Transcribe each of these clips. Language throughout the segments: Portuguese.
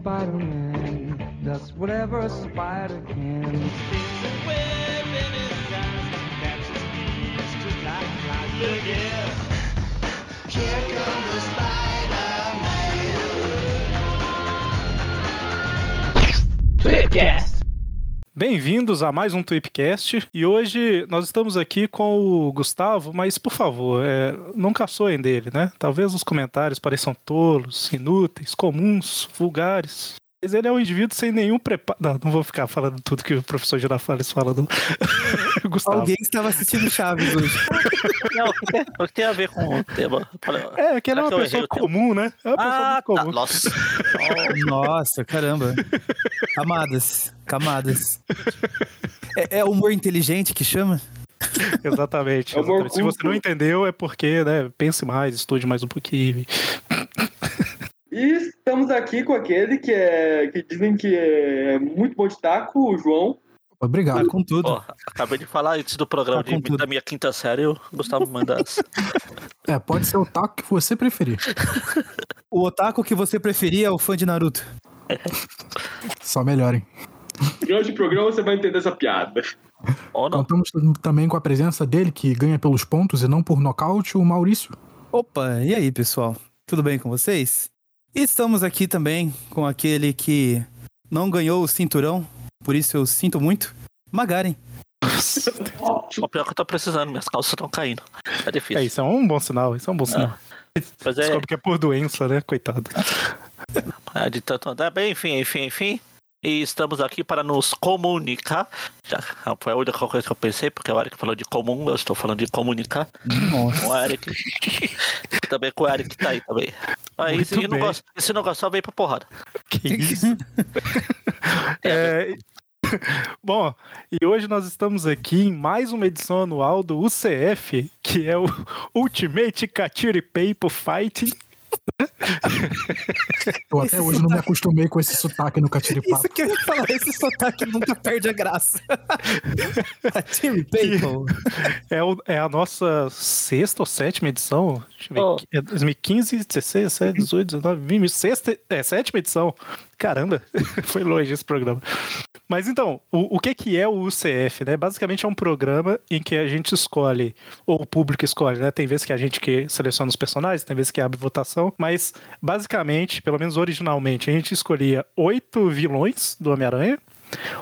Spider-Man does whatever a spider can. Here comes the Spider-Man. Flipcast. Bem-vindos a mais um Tweepcast e hoje nós estamos aqui com o Gustavo, mas por favor, é, não caçoem dele, né? Talvez os comentários pareçam tolos, inúteis, comuns, vulgares. Mas ele é um indivíduo sem nenhum preparo. Não, não vou ficar falando tudo que o professor Girafales fala do Gustavo. Alguém estava assistindo Chaves hoje. Não, o que tem- a ver com o tema? É, que ele é uma pessoa comum, né? É uma pessoa Ah, muito tá. comum. Nossa. Nossa, caramba. Camadas, camadas. É, é humor inteligente que chama? Exatamente. É exatamente. Se você não entendeu, é porque, né? Pense mais, estude mais um pouquinho. E estamos aqui com aquele que, é, que dizem que é muito bom de taco, o João. Tá Obrigado. com tudo. Pô, acabei de falar antes do programa Tá de, da minha quinta série, o Gustavo manda as. É, pode ser o taco que você preferir. O otaku que você preferia é o fã de Naruto. Só melhorem. Durante o programa você vai entender essa piada. Não. Contamos também com a presença dele, que ganha pelos pontos e não por nocaute, o Maurício. Opa, e aí, pessoal? Tudo bem com vocês? Estamos aqui também com aquele que não ganhou o cinturão, por isso eu sinto muito. Magaren. O pior que eu tô precisando, minhas calças estão caindo. É É, difícil. isso é um bom sinal, isso é um bom sinal. Mas é, Descobre que é por doença, né? Coitado. é de tanto andar. Bem, enfim, enfim, enfim. E estamos aqui para nos comunicar. Já foi a única coisa que eu pensei, porque o Eric falou de comum, eu estou falando de comunicar. Nossa. Com o Eric. também com o Eric que tá aí também. Aí, se não, gosta, se não gostar, vem pra porrada. Que isso? É, Bom, e hoje nós estamos aqui em mais uma edição anual do UCF, que é o Ultimate Katiri Paper Fighting. Eu até hoje não me acostumei com esse sotaque no catiripapo. Isso que eu ia falar, esse sotaque nunca perde a graça. Time People. É, o- é a nossa sexta ou sétima edição. Deixa eu ver. Oh. É 2015, 16, 17, 18, 19, 20, sexta, é, sétima edição. Caramba, foi longe esse programa. Mas então, o, o que, que é o UCF, né? Basicamente é um programa em que a gente escolhe, ou o público escolhe, né? Tem vezes que a gente que seleciona os personagens, tem vezes que abre votação, mas basicamente, pelo menos originalmente, a gente escolhia oito vilões do Homem-Aranha,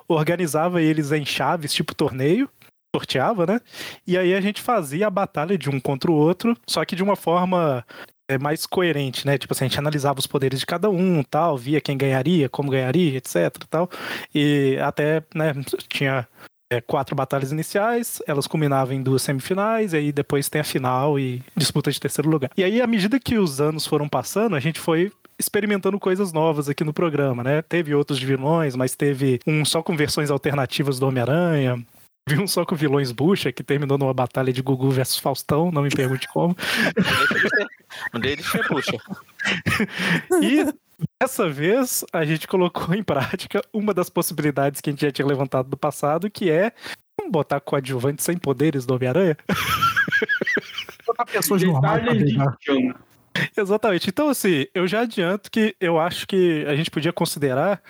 organizava eles em chaves, tipo torneio, sorteava, né? E aí a gente fazia a batalha de um contra o outro, só que de uma forma é, mais coerente, né? Tipo assim, a gente analisava os poderes de cada um, tal, via quem ganharia, como ganharia, etc, tal. E até, né, tinha é, quatro batalhas iniciais, elas culminavam em duas semifinais, e aí depois tem a final e disputa de terceiro lugar. E aí, à medida que os anos foram passando, a gente foi experimentando coisas novas aqui no programa, né? Teve outros de vilões, mas teve um só com versões alternativas do Homem-Aranha, Vi um só com vilões bucha, que terminou numa batalha de Gugu versus Faustão, não me pergunte como. Um deles foi puxa. E dessa vez a gente colocou em prática uma das possibilidades que a gente já tinha levantado do passado, que é vamos botar coadjuvante sem poderes do Homem-Aranha? Botar pessoas normais Exatamente. Então, assim, eu já adianto que eu acho que a gente podia considerar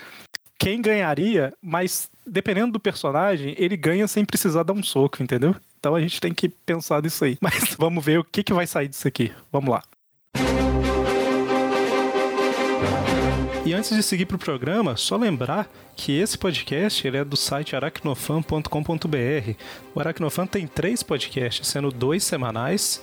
quem ganharia, mas dependendo do personagem, ele ganha sem precisar dar um soco, entendeu? Então a gente tem que pensar nisso aí. Mas vamos ver o que, que vai sair disso aqui. Vamos lá. E antes de seguir para o programa, só lembrar que esse podcast ele é do site aracnofan.com.br. O Aracnofan tem três podcasts, sendo dois semanais.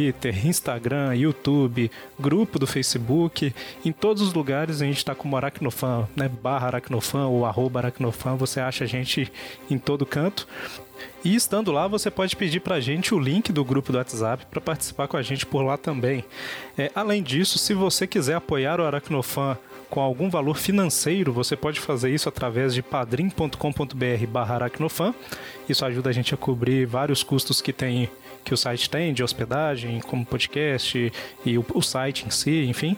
Instagram, YouTube, grupo do Facebook. Em todos os lugares a gente está como Aracnofan, né? Barra Aracnofan ou arroba Aracnofan. Você acha a gente em todo canto. E estando lá, você pode pedir para a gente o link do grupo do WhatsApp para participar com a gente por lá também. É, além disso, se você quiser apoiar o Aracnofan com algum valor financeiro, você pode fazer isso através de padrim.com.br barra aracnofan. Isso ajuda a gente a cobrir vários custos que tem que o site tem de hospedagem, como podcast e o, o site em si, enfim.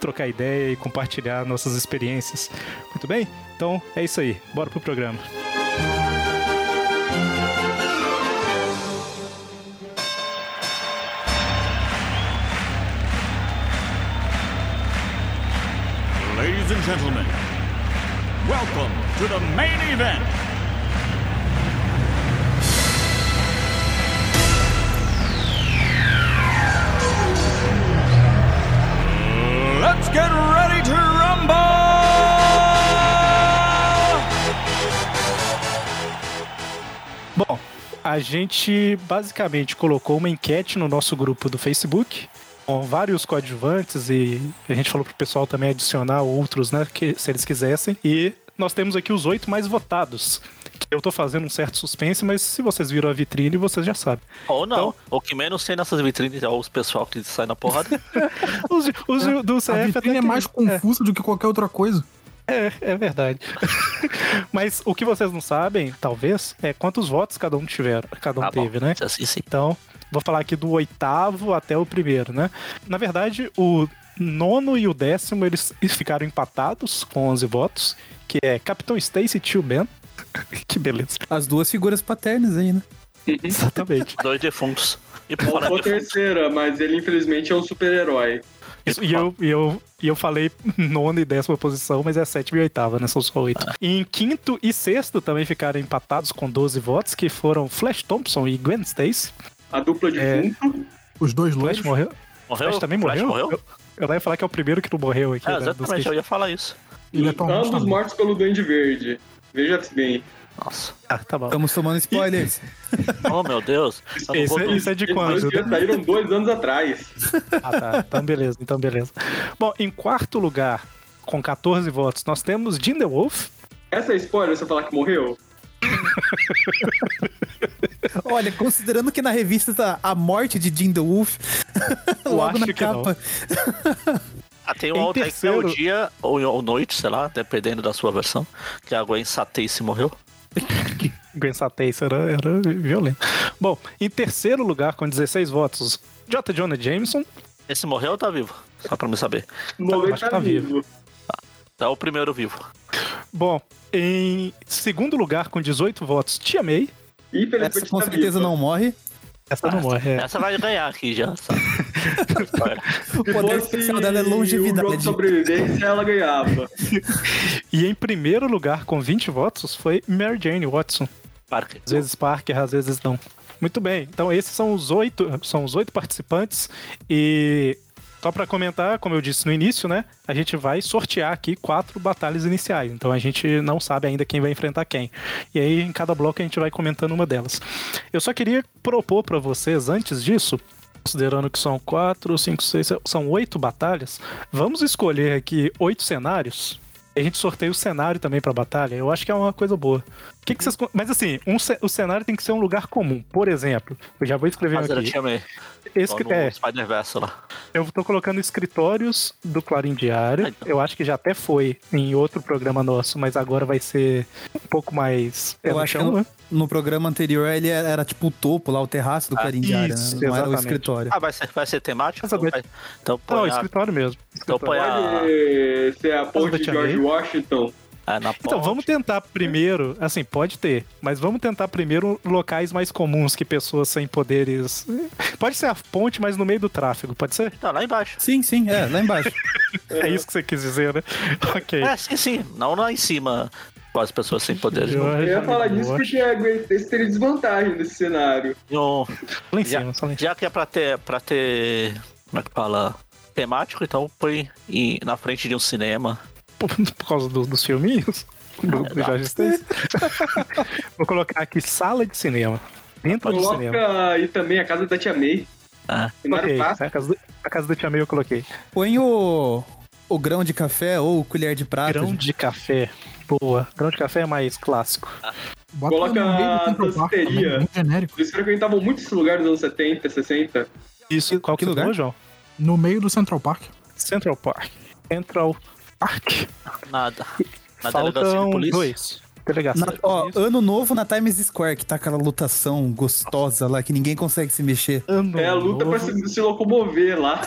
trocar ideia e compartilhar nossas experiências. Muito bem? Então é isso aí. Bora pro programa. Ladies and gentlemen, welcome to the main event. Let's get ready to rumble! Bom, a gente basicamente colocou uma enquete no nosso grupo do Facebook com vários coadjuvantes e a gente falou pro pessoal também adicionar outros, né, que, se eles quisessem. E nós temos aqui os oito mais votados. Eu tô fazendo um certo suspense, mas se vocês viram a vitrine, vocês já sabem. Ou não. Então- O que menos tem nessas vitrines é os pessoal que sai na porrada. Os, os do CF A vitrine é mais confusa do que qualquer outra coisa. É, é verdade. Mas o que vocês não sabem, talvez, é quantos votos cada um tiveram, cada um bom. teve, né? Assim sim. Então, vou falar aqui do oitavo até o primeiro, né? Na verdade, o nono e o décimo, eles ficaram empatados com 11 votos, que é Capitão Stacy e Tio Ben. que beleza. As duas figuras paternas aí, né? Exatamente. Dois defuntos. E Faltou a terceira, mas ele infelizmente é um super-herói. Isso, e, eu, e, eu, e eu falei nona e décima posição, mas é sétima e oitava, né? São só oito. Em quinto e sexto também ficaram empatados com 12 votos, que foram Flash Thompson e Gwen Stacy. A dupla de É. fundo. Os dois Flash loiros. morreu? morreu? Flash também Flash morreu? morreu? Eu, eu ia falar que é o primeiro que não morreu aqui. É, né, exatamente, que- eu ia falar isso. Ele é atualmente Ambos tá mortos pelo Duende Verde. Veja-se bem. Nossa. Ah, tá bom. Estamos tomando spoilers. Oh, meu Deus. Esse, vou é- isso é de Eles quando? dois já saíram dois anos atrás. Ah, tá. Então beleza, então beleza. Bom, em quarto lugar, com 14 votos, nós temos Jim the Wolf. Essa é spoiler, você falar que morreu? Olha, considerando que na revista tá a morte de Jim the Wolf, logo acho na que não. capa. Tem Em uma outra aí que é o terceiro- dia ou, ou noite, sei lá, dependendo da sua versão. Que a Gwen Stacy morreu. Gwen Stacy era, era violento. Bom, em terceiro lugar, com 16 votos, J. Jonah Jameson. Esse morreu ou tá vivo? Só pra me saber. O momento acho que tá, tá vivo. Tá o primeiro vivo. Bom, em segundo lugar, com 18 votos, Tia May. Essa com tá certeza não morre. Essa não morre. é. Essa vai ganhar aqui já. sabe? O poder especial dela é o jogo de longevidade. sobrevivência, ela ganhava. E em primeiro lugar, com 20 votos, foi Mary Jane Watson. Parker. Às vezes Parker, às vezes não. Muito bem. Então esses são os oito, são os oito participantes e só para comentar, como eu disse no início, né? A gente vai sortear aqui quatro batalhas iniciais. Então a gente não sabe ainda quem vai enfrentar quem. E aí em cada bloco a gente vai comentando uma delas. Eu só queria propor para vocês antes disso Considerando que são quatro, cinco, seis, são oito batalhas, vamos escolher aqui oito cenários. A gente sorteia o cenário também pra batalha. Eu acho que é uma coisa boa. O que, que vocês. Mas assim, um ce- o cenário tem que ser um lugar comum. Por exemplo, eu já vou escrever Mas aqui. tinha Esse, no é, Spider-Verse lá. eu tô colocando escritórios do Clarim Diário. Ah, então. Eu acho que já até foi em outro programa nosso, mas agora vai ser um pouco mais. é Eu no acho que chão, né? no programa anterior ele era, era tipo o topo lá, o terraço do Ah, Clarim Diário, isso, né? Não era o exatamente. escritório. Ah, vai ser, vai ser temático? Então, vai- então põe Não, a- escritório mesmo. então põe a, Pode ser a ponte de George? Washington. Na Então, vamos tentar primeiro, assim, pode ter, mas vamos tentar primeiro locais mais comuns que pessoas sem poderes. Pode ser a ponte, mas no meio do tráfego, pode ser? Não, lá embaixo. Sim, sim, é, lá embaixo. É isso que você quis dizer, né? Ok. É, sim, sim. Não lá em cima com as pessoas sem poderes. Eu- Eu ia falar disso porque a Gwen Stacy teria desvantagem nesse cenário. No- Lá em Já- cima, só lá em cima. já que é pra ter, pra ter. Como é que fala? Temático, então põe na frente de um cinema. Por, por causa do- dos filminhos do, do Jorge. Vou colocar aqui sala de cinema. Dentro do cinema. Coloca aí também a casa da Tia May. Ah, Cenário Ok, clássico. a casa, do, a casa do Tia May eu coloquei. Põe o, o grão de café ou colher de prata. Grão de café. Boa. Grão de café é mais clássico. Bota Coloca a danceteria. Eles frequentavam muito esse lugar nos anos 70, 60. Isso, qual que, lugar? falou, João? No meio do Central Park. Central Park. Central Park. nada. Na delegacia de Faltam polícia. dois. Delegacia. Na- ó, ano novo na Times Square, que tá aquela lutação gostosa lá, que ninguém consegue se mexer. Ano É a luta pra novo, se, se locomover lá.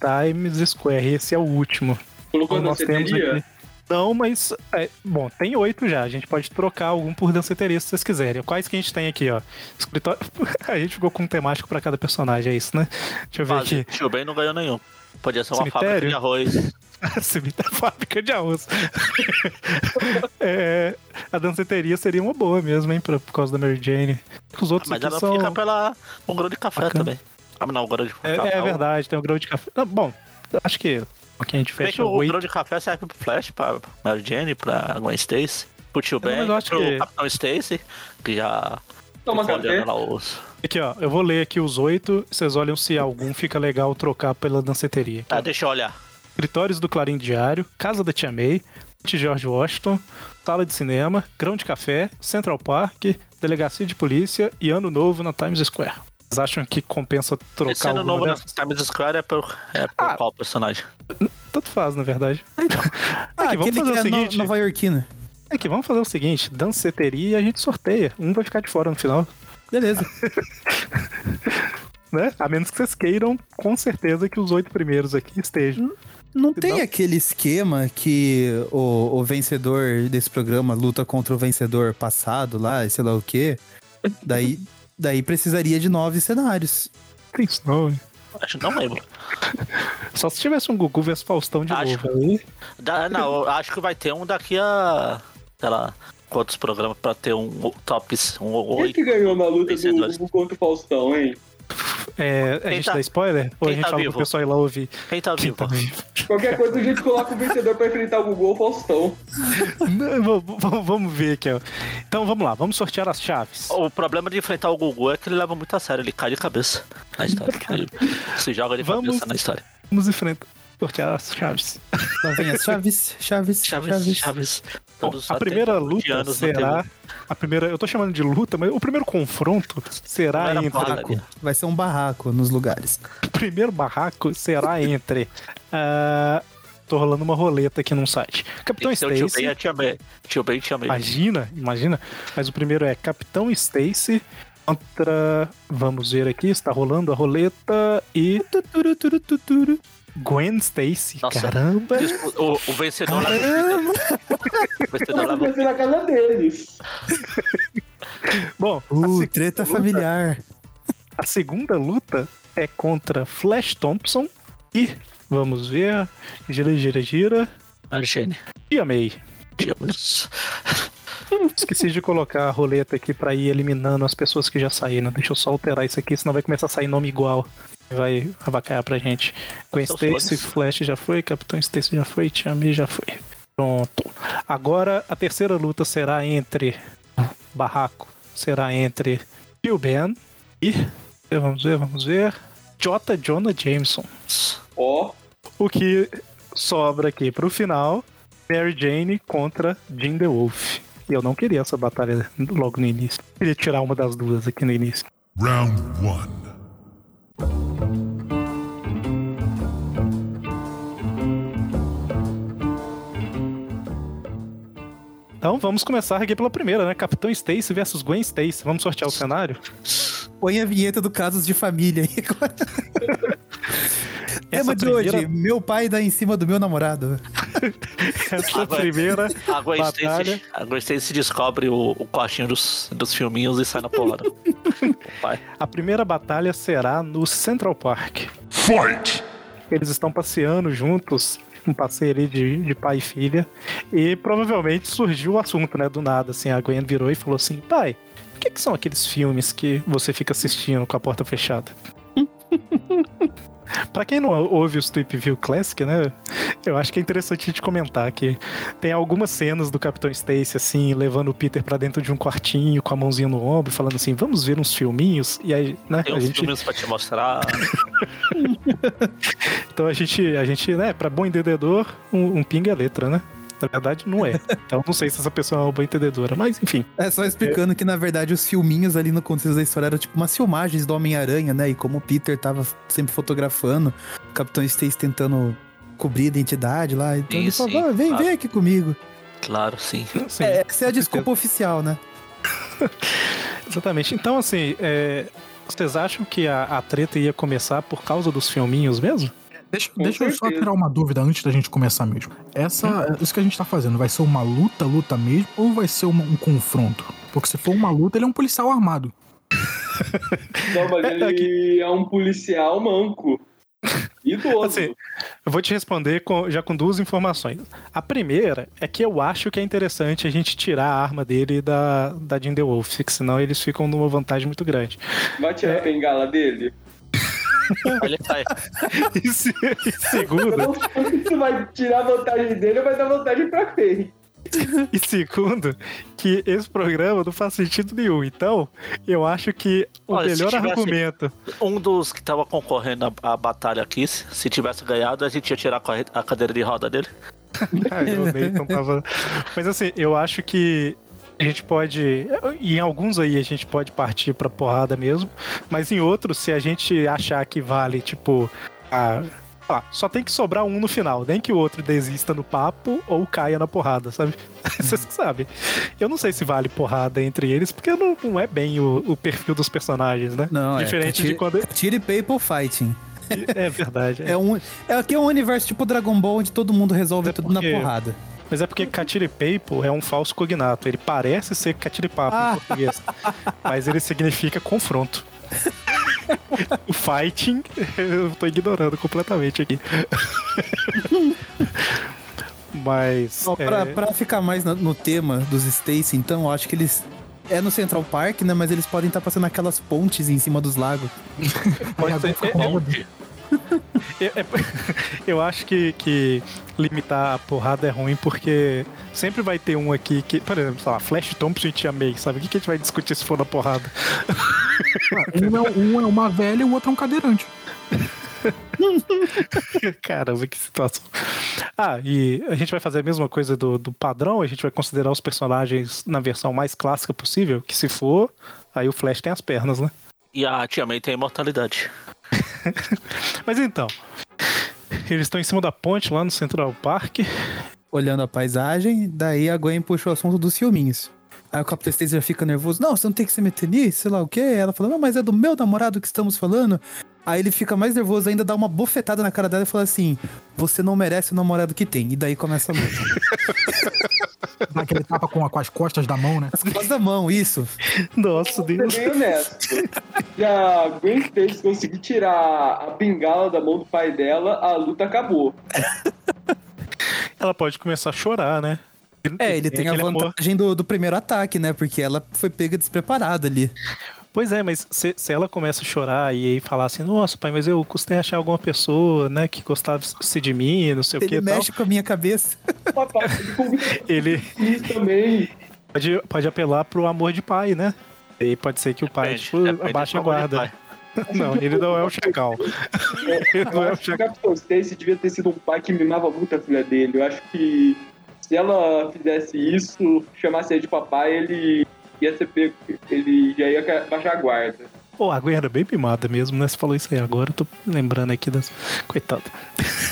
Times Square. Esse é o último. Colocou temos danceteria. Não, mas. é, bom, tem oito já. A gente pode trocar algum por danceteria se vocês quiserem. Quais que a gente tem aqui, ó? Escritório. a gente ficou com um temático pra cada personagem, é isso, né? Deixa eu ver Quase. aqui. Tio Ben não ganhou nenhum. Podia ser uma Cemitério? fábrica de arroz. Cemitério Fábrica de arroz. É, a danceteria seria uma boa mesmo, hein? Pra, por causa da Mary Jane. Os outros Mas aqui ela são. fica pela um grão de café Bacana. também. Ah, não, o grão de É, café. é verdade, tem um grão de café. Ah, bom, acho que o que a gente que fecha o grão de café serve pro Flash, pra Mary Jane, pra Gwen Stacy, pro Tio Ben, mas pro que- Capitão Stacy, que já Toma café. os... Aqui, ó, eu vou ler aqui os oito. Vocês olham se algum fica legal trocar pela danceteria. Aqui, Tá, ó. deixa eu olhar. Escritórios do Clarim Diário, Casa da Tia May, de George Washington, Sala de Cinema, Grão de Café, Central Park, Delegacia de Polícia e Ano Novo na Times Square. Vocês acham que compensa trocar Esse ano novo na dessas? Times Square é por, é por Ah. qual personagem? Tanto faz, na verdade. Ah, Aqui, vamos fazer que o é no- seguinte. Nova Yorkino. Aqui, vamos fazer o seguinte: danceteria e a gente sorteia. Um vai ficar de fora no final. Beleza. Né? A menos que vocês queiram, com certeza, que os oito primeiros aqui estejam. Não tem Não. aquele esquema que o, o vencedor desse programa luta contra o vencedor passado lá, e sei lá o quê? Daí, daí precisaria de nove cenários. Tem isso não, hein? Acho que não lembro. Só se tivesse um Gugu vs Faustão de Acho. novo aí. Da- não, eu acho que vai ter um daqui a. sei lá, quantos programas pra ter um tops, um Quem oito. que ganhou na luta Vencedores. do Gugu contra o Faustão, hein? É, a Quem gente tá- dá spoiler? Ou a quem gente tá fala vivo? pro pessoal ir lá ouvir? Quem tá vivo? Qualquer coisa a gente coloca o vencedor pra enfrentar o Gugu ou o Faustão. Não, vamos ver aqui, ó. Então vamos lá, vamos sortear as chaves. O problema de enfrentar o Gugu é que ele leva muito a sério, ele cai de cabeça na história. Ele se joga de Vamos- cabeça na história. Vamos enfrentar. Sortear as chaves. Lá vem as chaves, chaves, chaves. Chaves, Chaves. Bom, a primeira 20 luta será. A primeira. Eu tô chamando de luta, mas o primeiro confronto será entre. Barraco. Vai ser um barraco nos lugares. O primeiro barraco será entre. ah, tô rolando uma roleta aqui num site. Capitão ser o tio Ben Stacy. Tio Ben e tia May. Imagina, imagina. Mas o primeiro é Capitão Stacy contra. Vamos ver aqui, está rolando a roleta e. Gwen Stacy. Nossa. Caramba! O, o vencedor leva. o vencedor Vai ser na casa deles. Bom, a, Uh, treta familiar. a segunda luta é contra Flash Thompson e. Vamos ver. Gira, gira, gira. Margene. Tia May. Diabos. Esqueci de colocar a roleta aqui pra ir eliminando as pessoas que já saíram. Deixa eu só alterar isso aqui, senão vai começar a sair nome igual. Vai avacalhar pra gente. Gwen Stacy. Flash já foi, Capitão Stacy já foi, Tia May já foi. Pronto. Agora a terceira luta será entre. Barraco. Será entre Tio Ben e. Vamos ver, vamos ver. J. Jonah Jameson. Ó, O que sobra aqui pro final Mary Jane contra Jim the Wolf. E eu não queria essa batalha logo no início. Queria tirar uma das duas aqui no início. Round one. Então vamos começar aqui pela primeira, né? Capitão Stacy versus Gwen Stacy. Vamos sortear o cenário? Põe a vinheta do Casos de Família aí agora. Tema de primeira- hoje, meu pai dá em cima do meu namorado. Essa Agora- primeira batalha. A Gwen Stacy descobre o, o quartinho dos, dos filminhos e sai na porrada. Pai. A primeira batalha será no Central Park. Fight! Eles estão passeando juntos, um passeio ali de, de pai e filha, e provavelmente surgiu o assunto, né, do nada, assim, a Gwen virou e falou assim, pai, o que, que são aqueles filmes que você fica assistindo com a porta fechada? Pra quem não ouve os Tweep View Classic, né? Eu acho que é interessante a gente comentar que tem algumas cenas do Capitão Stacy, assim, levando o Peter pra dentro de um quartinho com a mãozinha no ombro, falando assim: vamos ver uns filminhos. E aí, né? Tem a uns gente filminhos pra te mostrar. então a gente, a gente, né, pra bom entendedor, um, um pinga é letra, né? Na verdade, não é. Então não sei se essa pessoa é uma boa entendedora, mas enfim. É só explicando que, na verdade, os filminhos ali no contexto da história eram tipo umas filmagens do Homem-Aranha, né? E como o Peter tava sempre fotografando, o Capitão Stacy tentando cobrir a identidade lá. Então ele Sim, falou, sim, "Ah, vem, claro. vem aqui comigo. Claro, sim. assim, É, essa é a desculpa oficial, né? Exatamente. Então, assim, é, vocês acham que a, a treta ia começar por causa dos filminhos mesmo? Deixa, deixa eu só tirar uma dúvida antes da gente começar mesmo. Essa, isso que a gente tá fazendo, vai ser uma luta, luta mesmo, ou vai ser uma- um confronto? Porque se for uma luta, ele é um policial armado. Não, mas É, ele é um policial manco. Idoso. Assim, eu vou te responder com- já com duas informações. A primeira é que eu acho que é interessante a gente tirar a arma dele da, da Jim The Wolf, que senão eles ficam numa vantagem muito grande. Vai tirar É. a bengala dele? Aí ele sai. E, se- e segundo, Não sei se vai tirar vantagem dele ou vai dar vantagem pra quem. E segundo, que esse programa não faz sentido nenhum. Então, eu acho que o Olha, melhor argumento. Um dos que tava concorrendo à, à batalha aqui, se se tivesse ganhado, a gente ia tirar a cadeira de roda dele. Ah, o Nathan tava- Mas assim, eu acho que a gente pode. e Em alguns aí a gente pode partir pra porrada mesmo. Mas em outros, se a gente achar que vale, tipo. A... ah, só tem que sobrar um no final, nem que o outro desista no papo ou caia na porrada, sabe? Vocês que sabem. Eu não sei se vale porrada entre eles, porque não, não é bem o, o perfil dos personagens, né? Não, Diferente é. de quando. Tire People Fighting. É verdade. É, um, é aqui é um universo tipo Dragon Ball onde todo mundo resolve É tudo na porrada. Mas é porque Catiripapo é um falso cognato. Ele parece ser Catiripapo Ah. em português. mas ele significa confronto. o fighting, eu tô ignorando completamente aqui. mas. Ó, pra, é, pra ficar mais no tema dos Stacy, então, eu acho que eles. É no Central Park, né? Mas eles podem estar passando aquelas pontes em cima dos lagos. pode ser- é- é- dele. é- eu acho que, que limitar a porrada é ruim porque sempre vai ter um aqui que, por exemplo, sei lá, Flash Thompson e Tia May, sabe? O que, que a gente vai discutir se for na porrada? Um é, um é uma velha e o outro é um cadeirante. Caramba, que situação. Ah, e a gente vai fazer a mesma coisa do, do padrão, a gente vai considerar os personagens na versão mais clássica possível, que se for, aí o Flash tem as pernas, né? E a Tia May tem imortalidade. Mas então, eles estão em cima da ponte lá no Central Park. Olhando a paisagem, daí a Gwen puxa o assunto dos filminhos. Aí o Capitão Stacy já fica nervoso. Não, você não tem que se meter nisso, sei lá o quê. Ela fala, não, mas é do meu namorado que estamos falando. Aí ele fica mais nervoso ainda, dá uma bofetada na cara dela e fala assim: Você não merece o namorado que tem. E daí começa a luta. Dá aquele tapa com, a- com as costas da mão, né? As costas da mão, isso. Nossa, Deus. ser bem honesto. Se a Gwen Stacy conseguir tirar a bengala da mão do pai dela, a luta acabou. Ela pode começar a chorar, né? É, ele tem a aquele amor. vantagem do, do primeiro ataque, né? Porque ela foi pega despreparada ali. Pois é, mas se, se ela começa a chorar e aí falar assim, nossa, pai, mas eu custei achar alguma pessoa, né, que gostasse de mim, não sei o que Ele e tal. mexe com a minha cabeça. Ele Ele também. pode, pode apelar pro amor de pai, né? E pode ser que o pai, Depende, tipo, depende abaixe a guarda. Não, ele não é o chacal. Ele Eu não é o chacal. Capitão Stacy devia ter sido um pai que mimava muito a filha dele. Eu acho que se ela fizesse isso, chamasse ele de papai, ele ia ser pego, ele já ia baixar a guarda. Pô, a Gwen era bem mimada mesmo, né? Você falou isso aí agora, eu tô lembrando aqui das. Coitado.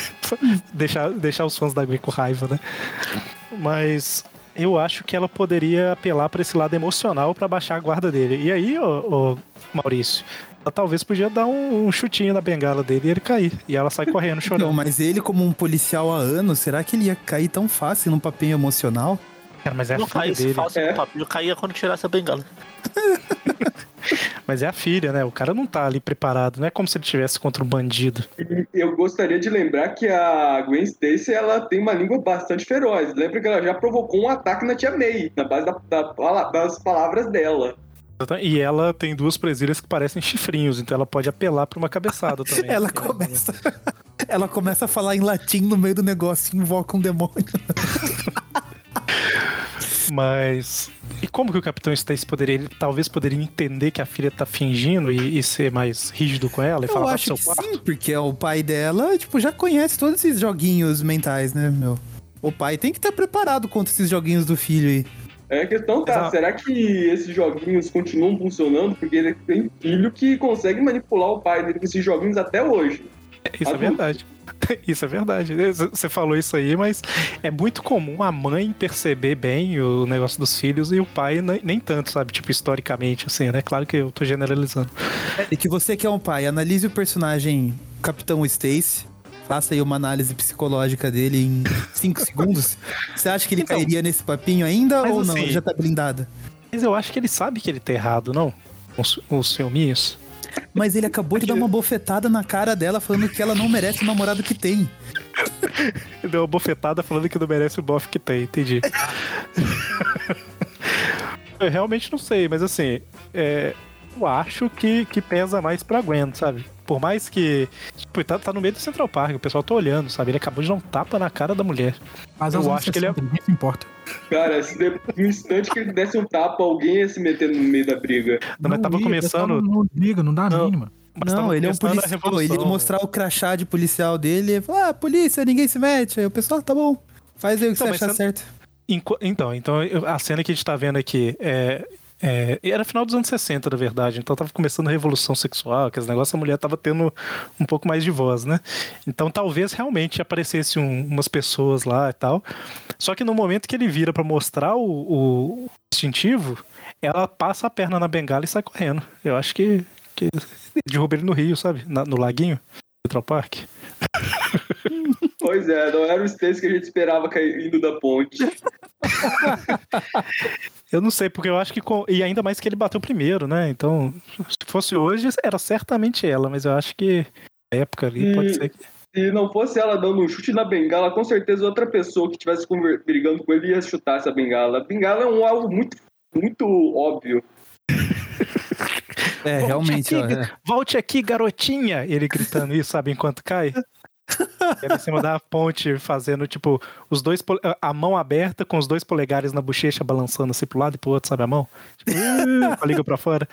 deixar, deixar os fãs da Gwen com raiva, né? Mas eu acho que ela poderia apelar pra esse lado emocional pra baixar a guarda dele. E aí, ô, ô, Maurício, talvez podia dar um, um chutinho na bengala dele e ele cair. E ela sai correndo Não, chorando. mas ele, como um policial há anos, será que ele ia cair tão fácil num papinho emocional? Cara, mas é a não filha caísse dele. fácil É. no papel, caía quando tirasse a bengala. Mas é a filha, né? O cara não tá ali preparado. Não é como se ele estivesse contra um bandido. Eu gostaria de lembrar que a Gwen Stacy ela tem uma língua bastante feroz. Lembra que ela já provocou um ataque na tia May, na base da- da das palavras dela. E ela tem duas presilhas que parecem chifrinhos, então ela pode apelar pra uma cabeçada também. Ela começa. Ela começa a falar em latim no meio do negócio e invoca um demônio. Mas. E como que o Capitão Stacy poderia. Ele talvez poderia entender que a filha tá fingindo e, e ser mais rígido com ela e Eu falar acho pro que seu quarto? sim, porque o pai dela, tipo, já conhece todos esses joguinhos mentais, né, meu? O pai tem que estar preparado contra esses joguinhos do filho aí. É, a questão tá, Exato. será que esses joguinhos continuam funcionando? Porque ele tem filho que consegue manipular o pai dele com esses joguinhos até hoje. Isso é Adulto. verdade. Isso é verdade. Você falou isso aí, mas é muito comum a mãe perceber bem o negócio dos filhos e o pai nem, nem tanto, sabe? Tipo, historicamente, assim, né? Claro que eu tô generalizando. E que você que é um pai, analise o personagem Capitão Stacy. Faça aí uma análise psicológica dele em 5 segundos. Você acha que ele Então, cairia nesse papinho ainda ou não? assim- Ele já tá blindado. Mas eu acho que ele sabe que ele tá errado, não? Os, os filminhos. Mas ele acabou de dar uma bofetada na cara dela falando que ela não merece o namorado que tem. Ele deu uma bofetada falando que não merece o bofe que tem, entendi. eu realmente não sei, mas assim, é, eu acho que, que pesa mais pra Gwen, sabe? Por mais que. Tipo, tá, tá no meio do Central Park, o pessoal tá olhando, sabe? Ele acabou de dar um tapa na cara da mulher. Mas Eu acho que ele é- 60, ninguém se importa. Cara, se de- no instante que ele desse um tapa, alguém ia se meter no meio da briga. Não, mas tava liga, começando. Não, não liga, não dá a Não. mínima. mas não, ele é um policial. Ele ia mostrar o crachá de policial dele e falar: Ah, polícia, ninguém se mete. Aí o pessoal, tá bom. Faz aí o que Não, você achar você- certo. Então, então a cena que a gente tá vendo aqui é, é- era final dos anos 60, na verdade. Então tava começando a revolução sexual, que esse negócio a mulher tava tendo um pouco mais de voz, né? Então talvez realmente aparecesse um- umas pessoas lá e tal. Só que no momento que ele vira pra mostrar o, o distintivo, ela passa a perna na bengala e sai correndo. Eu acho que, que derruba ele no rio, sabe? Na- no laguinho. Central Park. Pois é, não era o Stacy que a gente esperava caindo da ponte. Eu não sei, porque eu acho que. com- E ainda mais que ele bateu primeiro, né? Então, se fosse hoje, era certamente ela, mas eu acho que na época ali pode E- ser que. Se não fosse ela dando um chute na bengala, com certeza outra pessoa que estivesse brigando com ele ia chutar essa bengala. A bengala é um algo muito, muito óbvio. É, Volte realmente, aqui, ó, é. Volte aqui, garotinha! Ele gritando isso, sabe, enquanto cai. Ele em cima da ponte, fazendo, tipo, os dois a mão aberta com os dois polegares na bochecha, balançando assim pro lado e pro outro, sabe a mão? Tipo, com a língua pra fora.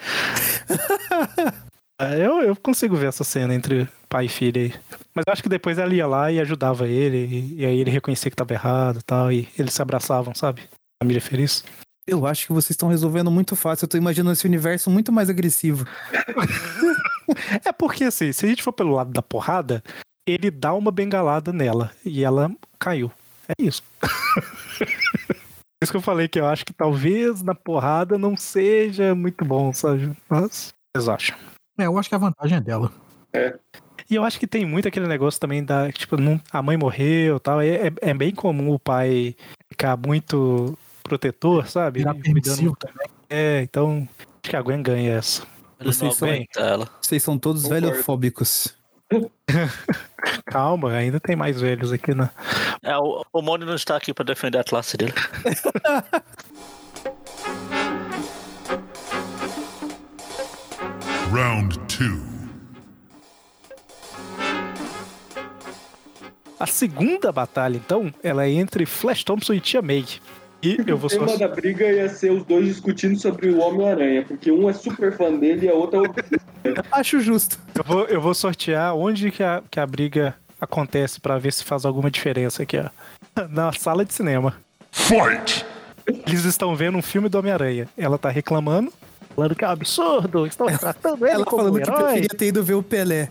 É, Eu, eu consigo ver essa cena entre pai e filha aí. Mas eu acho que depois ela ia lá e ajudava ele, e, e aí ele reconhecia que tava errado e tal, e eles se abraçavam, sabe? Família feliz. Eu acho que vocês estão resolvendo muito fácil. Eu tô imaginando esse universo muito mais agressivo. É porque, assim, se a gente for pelo lado da porrada, ele dá uma bengalada nela e ela caiu. É isso. Por isso que eu falei que eu acho que talvez na porrada não seja muito bom, sabe? Mas vocês acham? É, eu acho que a vantagem é dela. E eu acho que tem muito aquele negócio também da, tipo, não, a mãe morreu e tal. É, é, é bem comum o pai ficar muito protetor, sabe? Virar permissivo também. É, então acho que a Gwen ganha essa. Vocês são- ela. Vocês são todos Concordo. velhofóbicos. Calma, ainda tem mais velhos aqui, né? É, o, o Mônio não está aqui pra defender a classe dele. Round two. A segunda batalha, então, ela é entre Flash Thompson e Tia May. E eu vou O tema só. da briga ia ser os dois discutindo sobre o Homem-Aranha, porque um é super fã dele e a outra é Acho justo. Eu vou, eu vou sortear onde que a, que a briga acontece pra ver se faz alguma diferença aqui, ó. Na sala de cinema. Fight! Eles estão vendo um filme do Homem-Aranha. Ela tá reclamando, falando que é um absurdo, estão tratando ele Ela como falando um que herói. preferia ter ido ver o Pelé.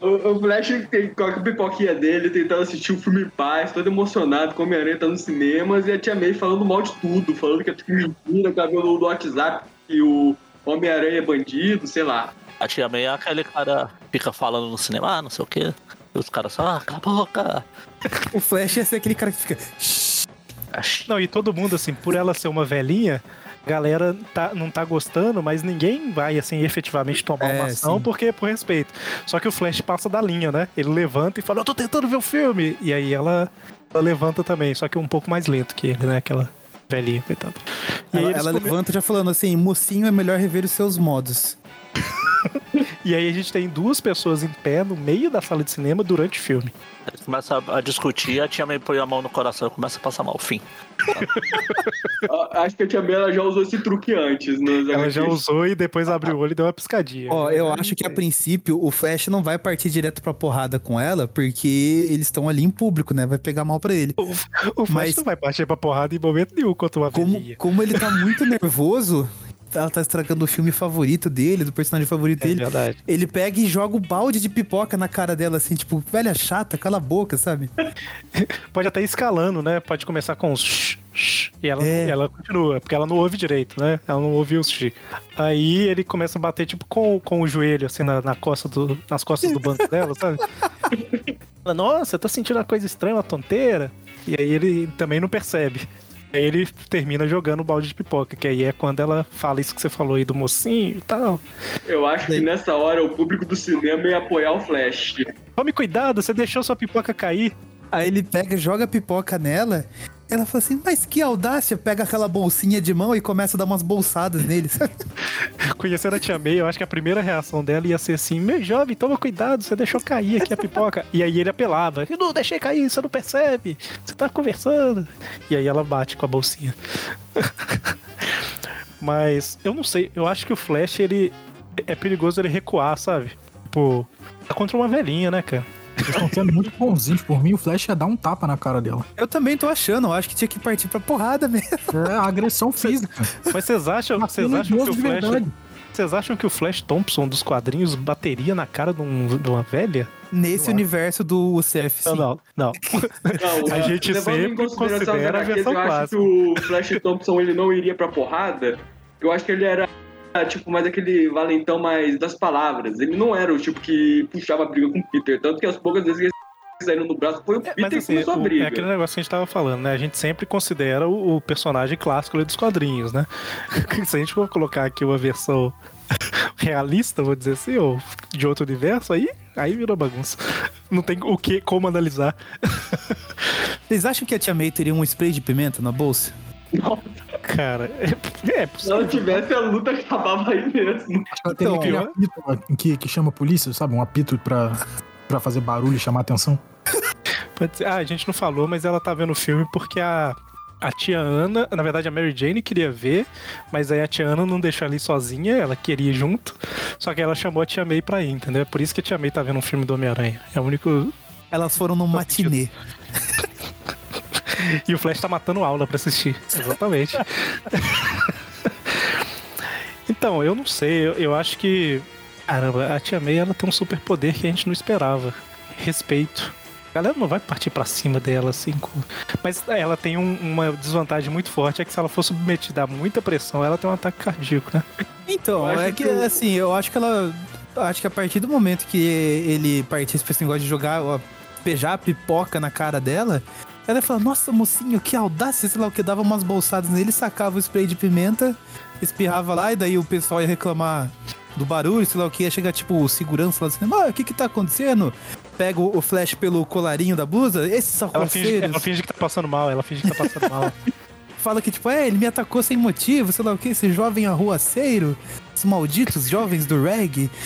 O, o Flash tem com a pipoquinha dele, tentando assistir o filme em paz, todo emocionado, com o Homem-Aranha tá nos cinemas, e a Tia May falando mal de tudo, falando que é tudo mentira, que ela viu no, WhatsApp que o Homem-Aranha é bandido, sei lá. A tia May é aquele cara que fica falando no cinema, ah, não sei o quê. E os caras só, ah, cala a boca. O Flash ia ser aquele cara que fica. Não, e todo mundo, assim, por ela ser uma velhinha, galera tá, não tá gostando, mas ninguém vai, assim, efetivamente tomar É, uma ação, sim. porque é por respeito. Só que o Flash passa da linha, né? Ele levanta e fala, eu tô tentando ver o filme. E aí ela, ela levanta também, só que um pouco mais lento que ele, né? Aquela velhinha, coitada. E Ela, ela come- levanta já falando assim: mocinho é melhor rever os seus modos. E aí a gente tem duas pessoas em pé no meio da sala de cinema durante o filme. Eles começam a, discutir, a tia May põe a mão no coração e começa a passar mal. Fim. Acho que a Tia May ela já usou esse truque antes. Nos Ela já usou e depois abriu o olho e deu uma piscadinha. Ó, eu acho que a princípio o Flash não vai partir direto pra porrada com ela, porque eles estão ali em público, né? Vai pegar mal pra ele. O, o Flash Mas- não vai partir pra porrada em momento nenhum contra uma Como, velhinha. como ele tá muito nervoso, ela tá estragando o filme favorito dele, do personagem favorito É dele. verdade. Ele pega e joga o balde de pipoca na cara dela, assim, tipo, velha chata, cala a boca, sabe? Pode até ir escalando, né? Pode começar com os shh, shh, e ela, É. ela continua, porque ela não ouve direito, né? Ela não ouve os shh. Aí ele começa a bater, tipo, com, com o joelho, assim, na, na costa do, nas costas do banco dela, sabe? Nossa, eu tô sentindo uma coisa estranha, uma tonteira. E aí ele também não percebe. Aí ele termina jogando o balde de pipoca, que aí é quando ela fala isso que você falou aí do mocinho e tal. Eu acho que nessa hora o público do cinema ia apoiar o Flash. Tome cuidado, você deixou sua pipoca cair. Aí ele pega, joga a pipoca nela. Ela fala assim, mas que audácia! Pega aquela bolsinha de mão e começa a dar umas bolsadas nele, sabe? Conhecendo a Tia May, eu acho que a primeira reação dela ia ser assim: Meu jovem, toma cuidado, você deixou cair aqui a pipoca. e aí ele apelava: não deixei cair, você não percebe, você tá conversando. E aí ela bate com a bolsinha. Mas eu não sei, eu acho que o Flash, ele é perigoso ele recuar, sabe? Tipo, tá contra uma velhinha, né, cara? Eles estão sendo muito bonzinhos. Por mim, o Flash ia dar um tapa na cara dela. Eu também tô achando, eu acho que tinha que partir pra porrada mesmo. É agressão física. Mas vocês acham, vocês acham que o Flash. verdade. Vocês acham que o Flash Thompson dos quadrinhos bateria na cara de, um- de uma velha? Nesse universo do UCF, sim. Não, não, não. Não, A gente sempre considera a versão Eu acho clássica. que o Flash Thompson ele não iria pra porrada. Eu acho que ele era tipo mais aquele valentão mais das palavras. Ele não era o tipo que puxava a briga com o Peter. Tanto que as poucas vezes que eles saíram no braço foi o É, Peter mas que assim, começou a briga. é aquele negócio que a gente tava falando, né? A gente sempre considera o, o personagem clássico ali dos quadrinhos, né? Se a gente for colocar aqui uma versão realista, vou dizer assim, ou de outro universo, aí, aí virou bagunça. Não tem o que, como analisar. Vocês acham que a Tia May teria um spray de pimenta na bolsa? Cara, é, é Se ela tivesse, a luta acabava aí mesmo. Ela tem Então, aquele eu- apito que, que chama a polícia, sabe? Um apito pra, pra fazer barulho e chamar atenção. Pode ser- Ah, a gente não falou, mas ela tá vendo o filme porque a, a tia Ana, na verdade a Mary Jane queria ver, mas aí a tia Ana não deixou ali sozinha, ela queria ir junto, só que ela chamou a tia May pra ir, entendeu? É por isso que a tia May tá vendo um filme do Homem-Aranha. É o único. Elas foram num matinê. E o Flash tá matando aula pra assistir. Exatamente. então, eu não sei, eu, eu acho que. Caramba, a tia May ela tem um super poder que a gente não esperava. Respeito. A galera não vai partir pra cima dela assim. com- Mas ela tem um- uma desvantagem muito forte: é que se ela for submetida a muita pressão, ela tem um ataque cardíaco, né? Então, Eu acho é que, que assim, eu acho que ela. Acho que a partir do momento que ele partisse pra esse negócio de jogar, ó, pejar a pipoca na cara dela, ela ia falar, nossa, mocinho, que audácia, sei lá o que, dava umas bolsadas nele, sacava o spray de pimenta, espirrava lá, e daí o pessoal ia reclamar do barulho, sei lá o que, ia chegar tipo o segurança lá do cinema, ah, o que que tá acontecendo? Pega o flash pelo colarinho da blusa, esses Ela finge, arroceiros. ela finge que tá passando mal, ela finge que tá passando mal. fala que, tipo, é, ele me atacou sem motivo, sei lá o que, esse jovem arruaceiro, os malditos jovens do reggae.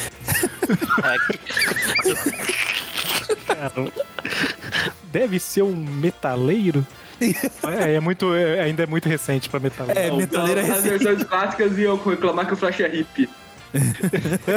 Cara, deve ser um metaleiro. É, é muito, é- ainda é muito recente pra metaleiro. É, metaleira As recente. versões clássicas iam reclamar que o Flash é hippie.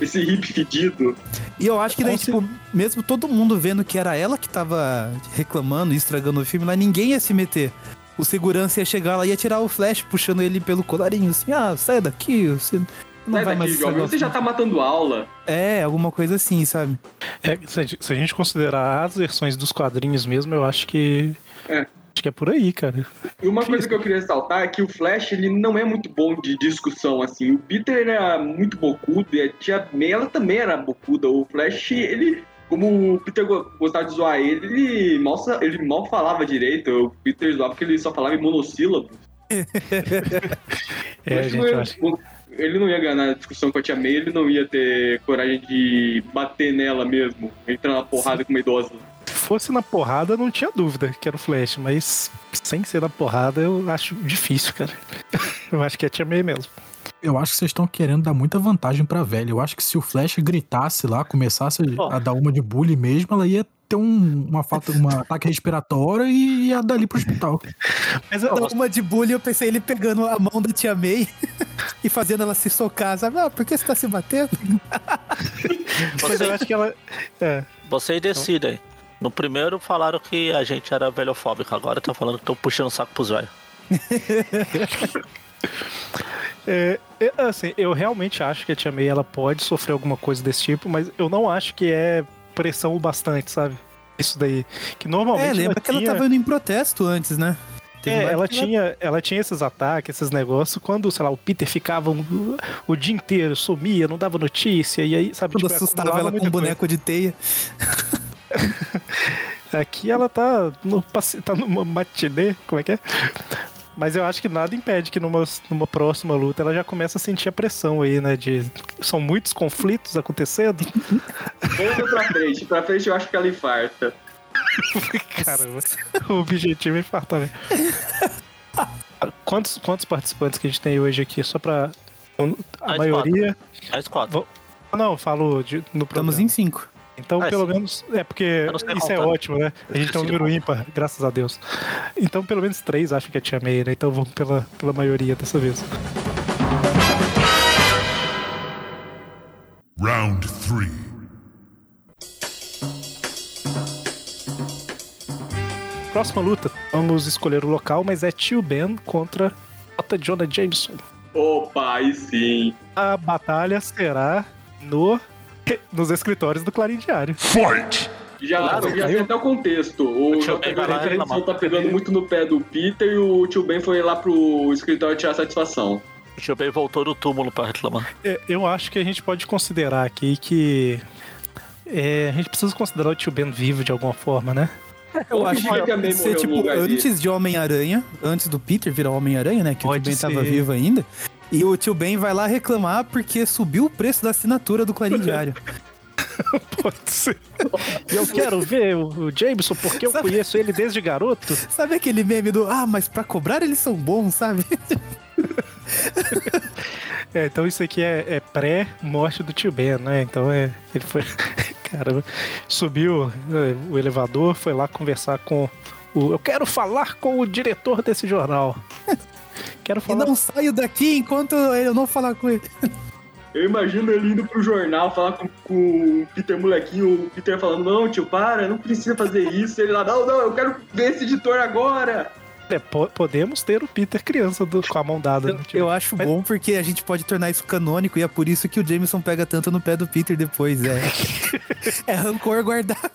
Esse hip fedido. E eu acho que daí, tipo, mesmo todo mundo vendo que era ela que tava reclamando e estragando o filme, lá ninguém ia se meter. O segurança ia chegar lá e ia tirar o flash, puxando ele pelo colarinho, assim, ah, sai daqui, você não Sai vai mais... daqui, jovem. Você já tá matando aula. É, alguma coisa assim, sabe? É, se, a gente, considerar as versões dos quadrinhos mesmo, eu acho que. É. Acho que é por aí, cara. E uma coisa que eu queria ressaltar é que o Flash, ele não é muito bom de discussão, assim. O Peter era muito bocudo e a tia May, ela também era bocuda. O Flash, ele... Como o Peter go- gostava de zoar ele, ele mal, ele mal falava direito. O Peter zoava porque ele só falava em monossílabo. É, gente, tipo, eu acho que. Ele não ia ganhar a discussão com a tia May, ele não ia ter coragem de bater nela mesmo, entrar na porrada com uma idosa. Se fosse na porrada, não tinha dúvida que era o Flash, mas sem ser na porrada, eu acho difícil, cara. Eu acho que é Tia May mesmo. Eu acho que vocês estão querendo dar muita vantagem pra velha. Eu acho que se o Flash gritasse lá, começasse Ó. a dar uma de bullying mesmo, ela ia ter um, uma falta, um ataque respiratório e ia dali pro hospital. Mas eu, Então, uma de bullying, eu pensei ele pegando a mão da tia May e fazendo ela se socar, sabe? Ah, por que você tá se batendo? mas eu acho que ela. É. Vocês decidem. No primeiro falaram que a gente era velhofóbico, agora estão falando que estão puxando o saco pros velhos. É, é, assim, eu realmente acho que a Tia May ela pode sofrer alguma coisa desse tipo, mas eu não acho que é pressão o bastante, sabe? Isso daí. Que normalmente. É, lembra ela que ela tinha- tava indo em protesto antes, né? É, ela tinha, ela tinha esses ataques, esses negócios, quando, sei lá, o Peter ficava um- o dia inteiro, sumia, não dava notícia, e aí, sabe, Quando tipo, assustava ela com um boneco de teia. coisa. Aqui ela tá no tá numa matinê, como é que é? Mas eu acho que nada impede que numa, numa próxima luta ela já começa a sentir a pressão aí, né? De. São muitos conflitos acontecendo. Vamos pra frente, pra frente eu acho que ela infarta. Caramba, o objetivo é infartar, né? Quantos, quantos participantes que a gente tem hoje aqui? Só pra. A Mais maioria. Mais quatro. Não, eu falo de, no Estamos programa. em cinco. Então, Ah, pelo sim. menos. É porque isso é contar. ótimo, né? A gente tem um número ímpar, graças a Deus. Então, pelo menos três acho que é Tia May, né? Então vamos pela, pela maioria dessa vez. Round three. Próxima luta, vamos escolher o local, mas é Tio Ben contra J. Jonah Jameson. Opa, aí sim. A batalha será no, nos escritórios do Clarim Diário. Fight! Já, Claro, já tem até o contexto. O tio JB tá pegando muito no pé do Peter e o tio Ben foi lá pro escritório tirar satisfação. O tio Ben voltou do túmulo pra reclamar. É, Eu acho que a gente pode considerar aqui que. é, a gente precisa considerar o Tio Ben vivo de alguma forma, né? Eu acho que pode ser tipo antes de Homem-Aranha, antes do Peter virar Homem-Aranha, né? Que Pode o tio Ben ser. tava vivo ainda. E o tio Ben vai lá reclamar porque subiu o preço da assinatura do Clarim Diário. Pode ser. Eu quero ver o, Jameson porque eu Sabe- conheço ele desde garoto. Sabe aquele meme do Ah, mas pra cobrar eles são bons, sabe? É, então isso aqui é, é pré-morte do tio Ben, né? Então é. Ele foi. Caramba. Subiu é, o elevador, foi lá conversar com o. Eu quero falar com o diretor desse jornal. Quero E falar. não saio daqui enquanto eu não falar com ele. Eu imagino ele indo pro jornal falar com, com o Peter molequinho, o Peter falando, não, tio, para, não precisa fazer isso. Ele lá, não, não, eu quero ver esse editor agora. É, po- podemos ter o Peter criança do- com a mão dada. no tio Eu acho Mas- bom porque a gente pode tornar isso canônico e é por isso que o Jameson pega tanto no pé do Peter depois. É, é rancor guardado.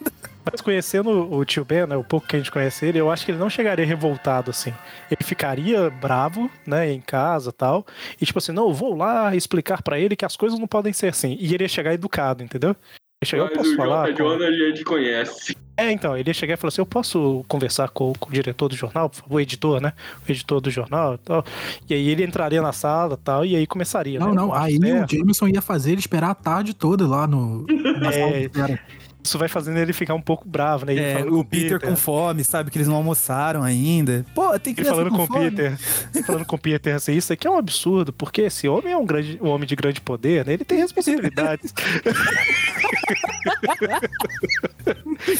Mas conhecendo o tio Ben, né, o pouco que a gente conhece ele, eu acho que ele não chegaria revoltado assim. Ele ficaria bravo, né, em casa tal. E tipo assim, não, eu vou lá explicar pra ele que as coisas não podem ser assim. E ele ia chegar educado, entendeu? Ele ia chegar, eu posso o falar. J. com- Jonah a gente conhece. É, então, ele ia chegar e falar assim: eu posso conversar com, com o diretor do jornal, por favor, o editor, né? O editor do jornal e tal. E aí ele entraria na sala e tal, e aí começaria. Não, né, não. com Aí o Jameson ia fazer ele esperar a tarde toda lá no. É. isso vai fazendo ele ficar um pouco bravo, né? É, o com Peter, com fome, sabe? Que eles não almoçaram ainda. Pô, tem que Ele falando com o Peter, falando com o Peter assim, isso aqui é um absurdo, porque esse homem é um, grande, um homem de grande poder, né? Ele tem responsabilidades.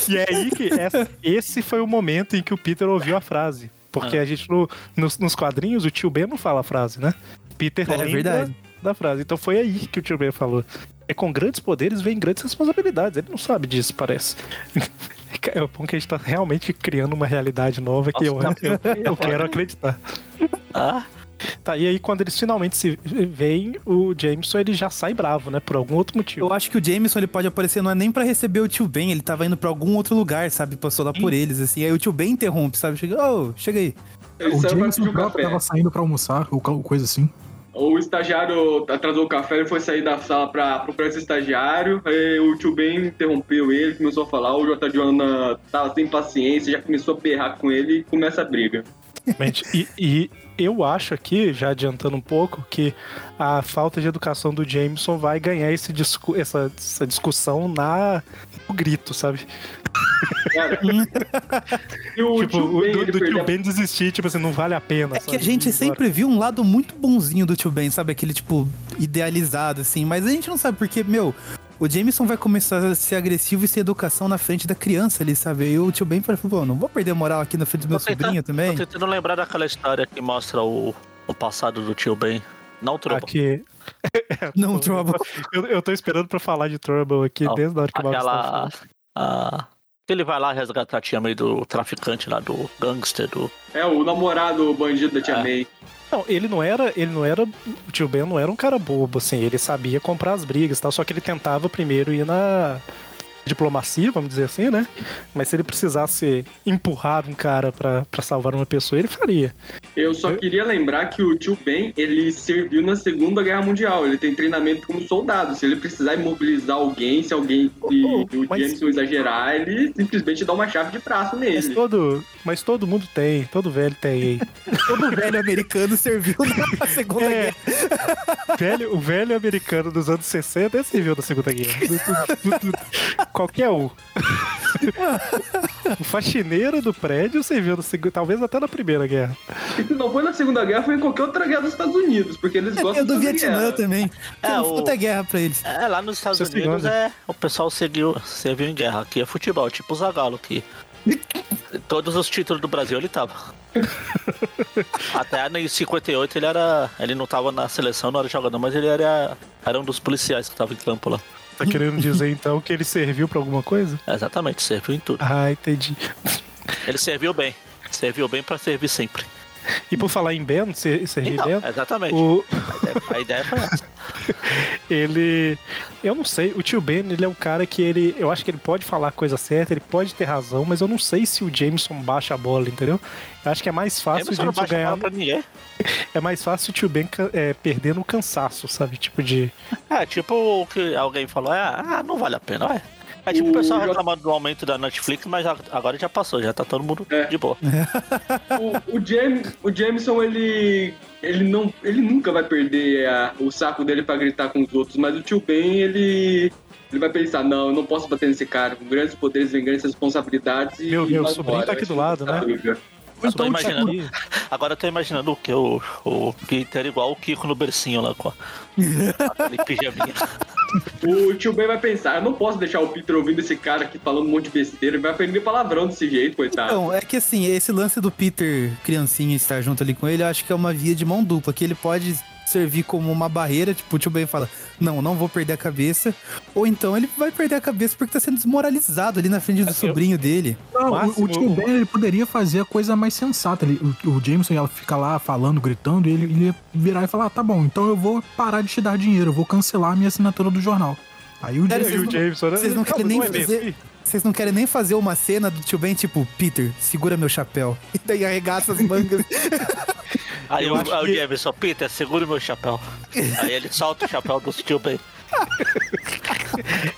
e é aí que essa- esse foi o momento em que o Peter ouviu a frase. Porque Ah. a gente, no- nos, nos quadrinhos, o tio Ben não fala a frase, né? Peter É lembra verdade. da frase. Então foi aí que o tio Ben falou. É com grandes poderes vem grandes responsabilidades. Ele não sabe disso, parece. É bom que a gente tá realmente criando uma realidade nova que eu, Nossa, eu, eu quero acreditar. Ah, Tá, e aí quando eles finalmente se veem, o Jameson ele já sai bravo, né? Por algum outro motivo. Eu acho que o Jameson ele pode aparecer, não é nem pra receber o tio Ben, ele tava indo pra algum outro lugar, sabe? Passou lá por eles, assim. Aí o tio Ben interrompe, sabe? Chega, ô, chega aí. Ele O Jameson próprio tava saindo pra almoçar, ou co- coisa assim. O estagiário atrasou o café, ele foi sair da sala pra procurar esse estagiário. O tio Ben interrompeu ele, começou a falar. O J. Joana tava sem paciência, já começou a berrar com ele e começa a briga. Exatamente. E, e eu acho aqui, já adiantando um pouco, que a falta de educação do Jameson vai ganhar esse discu essa, essa discussão na no grito, sabe? Cara, e o tipo, tio o, Ben, do, do perdeu tio Ben desistir, tipo assim, não vale a pena. É que sabe? a gente sempre viu um lado muito bonzinho do tio Ben, sabe? Aquele, tipo, idealizado, assim. Mas a gente não sabe porque, meu, o Jameson vai começar a ser agressivo e ser educação na frente da criança ali, sabe? E o tio Ben fala, pô, não vou perder moral aqui na frente do meu tentando- sobrinho também. tô tentando lembrar daquela história que mostra o, o passado do tio Ben. Não Trouble. Aqui. Não, Trouble. Eu, eu tô esperando pra falar de Trouble aqui Não, desde a hora que o tá Aquela. falando. a- que ele vai lá resgatar a tia May do traficante lá, do gangster, do. É o namorado bandido da tia É. May. Não, ele não era, ele não era, o tio Ben não era um cara bobo, assim, ele sabia comprar as brigas e tal, só que ele tentava primeiro ir na diplomacia, vamos dizer assim, né? Mas se ele precisasse empurrar um cara pra, pra salvar uma pessoa, ele faria. Eu só Eu- queria lembrar que o tio Ben, ele serviu na Segunda Guerra Mundial. Ele tem treinamento como soldado. Se ele precisar imobilizar alguém, se alguém se Oh, o mas- Jameson exagerar, ele simplesmente dá uma chave de braço Mas nele. todo, mas todo mundo tem, todo velho tem. Todo velho americano serviu na Segunda É. Guerra. velho, o velho americano dos anos 60 é civil da Segunda Guerra. Qualquer um. O faxineiro do prédio serviu segunda, talvez até na primeira guerra. E se não foi na Segunda Guerra, foi em qualquer outra guerra dos Estados Unidos, porque eles É, gostam do de fazer Vietnã guerra. também. É, É, o- Puta guerra pra eles. É, lá nos Estados Vocês Unidos têm é, o pessoal seguiu, serviu em guerra. Aqui é futebol, tipo o Zagalo, que todos os títulos do Brasil ele tava. Até em 58 ele era. Ele não tava na seleção, não era jogador, mas ele era, era um dos policiais que tava em campo lá. Tá querendo dizer então que ele serviu pra alguma coisa? Exatamente, serviu em tudo. Ah, entendi. Ele serviu bem. Serviu bem pra servir sempre. E por falar em Ben, ser- servir Então, Ben, exatamente. o, A ideia foi essa. ele. Eu não sei, o tio Ben, ele é um cara que ele. Eu acho que ele pode falar a coisa certa, ele pode ter razão, mas eu não sei se o Jameson baixa a bola, entendeu? Eu acho que é mais fácil o Jameson não Jameson ganhar. bola pra ninguém. É mais fácil o tio Ben é, perder no cansaço, sabe? Tipo de. É, tipo o que alguém falou, é, ah, não vale a pena, é. É tipo o O pessoal reclamando do aumento da Netflix, mas agora já passou, já tá todo mundo É. de boa. O, o, Jam, o Jameson, ele. Ele, não, ele nunca vai perder a- o saco dele pra gritar com os outros, mas o tio Ben, ele. Ele vai pensar, não, eu não posso bater nesse cara, com grandes poderes vem grandes responsabilidades e. Meu, meu vai sobrinho embora, tá aqui do lado, né? briga. Eu tô Então, imaginando, Ih, agora eu tô imaginando o que? O, o Peter igual o Kiko no bercinho lá com a- aquele pijaminha. O tio Ben vai pensar, eu não posso deixar o Peter ouvindo esse cara aqui falando um monte de besteira, ele vai aprender palavrão desse jeito, coitado. Então, é que assim, esse lance do Peter criancinha estar junto ali com ele, eu acho que é uma via de mão dupla, que ele pode servir como uma barreira, tipo, o tio Ben fala, não, não vou perder a cabeça, ou então ele vai perder a cabeça porque tá sendo desmoralizado ali na frente do sobrinho dele. Não, o- máximo- o tio Ben ele poderia fazer a coisa mais sensata. Ele, o, o Jameson ia ficar lá falando, gritando, e ele, ele ia virar e falar: ah, tá bom, então eu vou parar de te dar dinheiro, eu vou cancelar a minha assinatura do jornal. Aí o Sério, Jameson. o Jameson, né? Vocês não querem nem é fazer-. Vocês não querem nem fazer uma cena do tio Ben, tipo, Peter, segura meu chapéu. E daí arregaça as mangas. Aí Eu o, acho aí o que- Jameson, Peter, segura o meu chapéu. Aí ele solta o chapéu do tio Ben.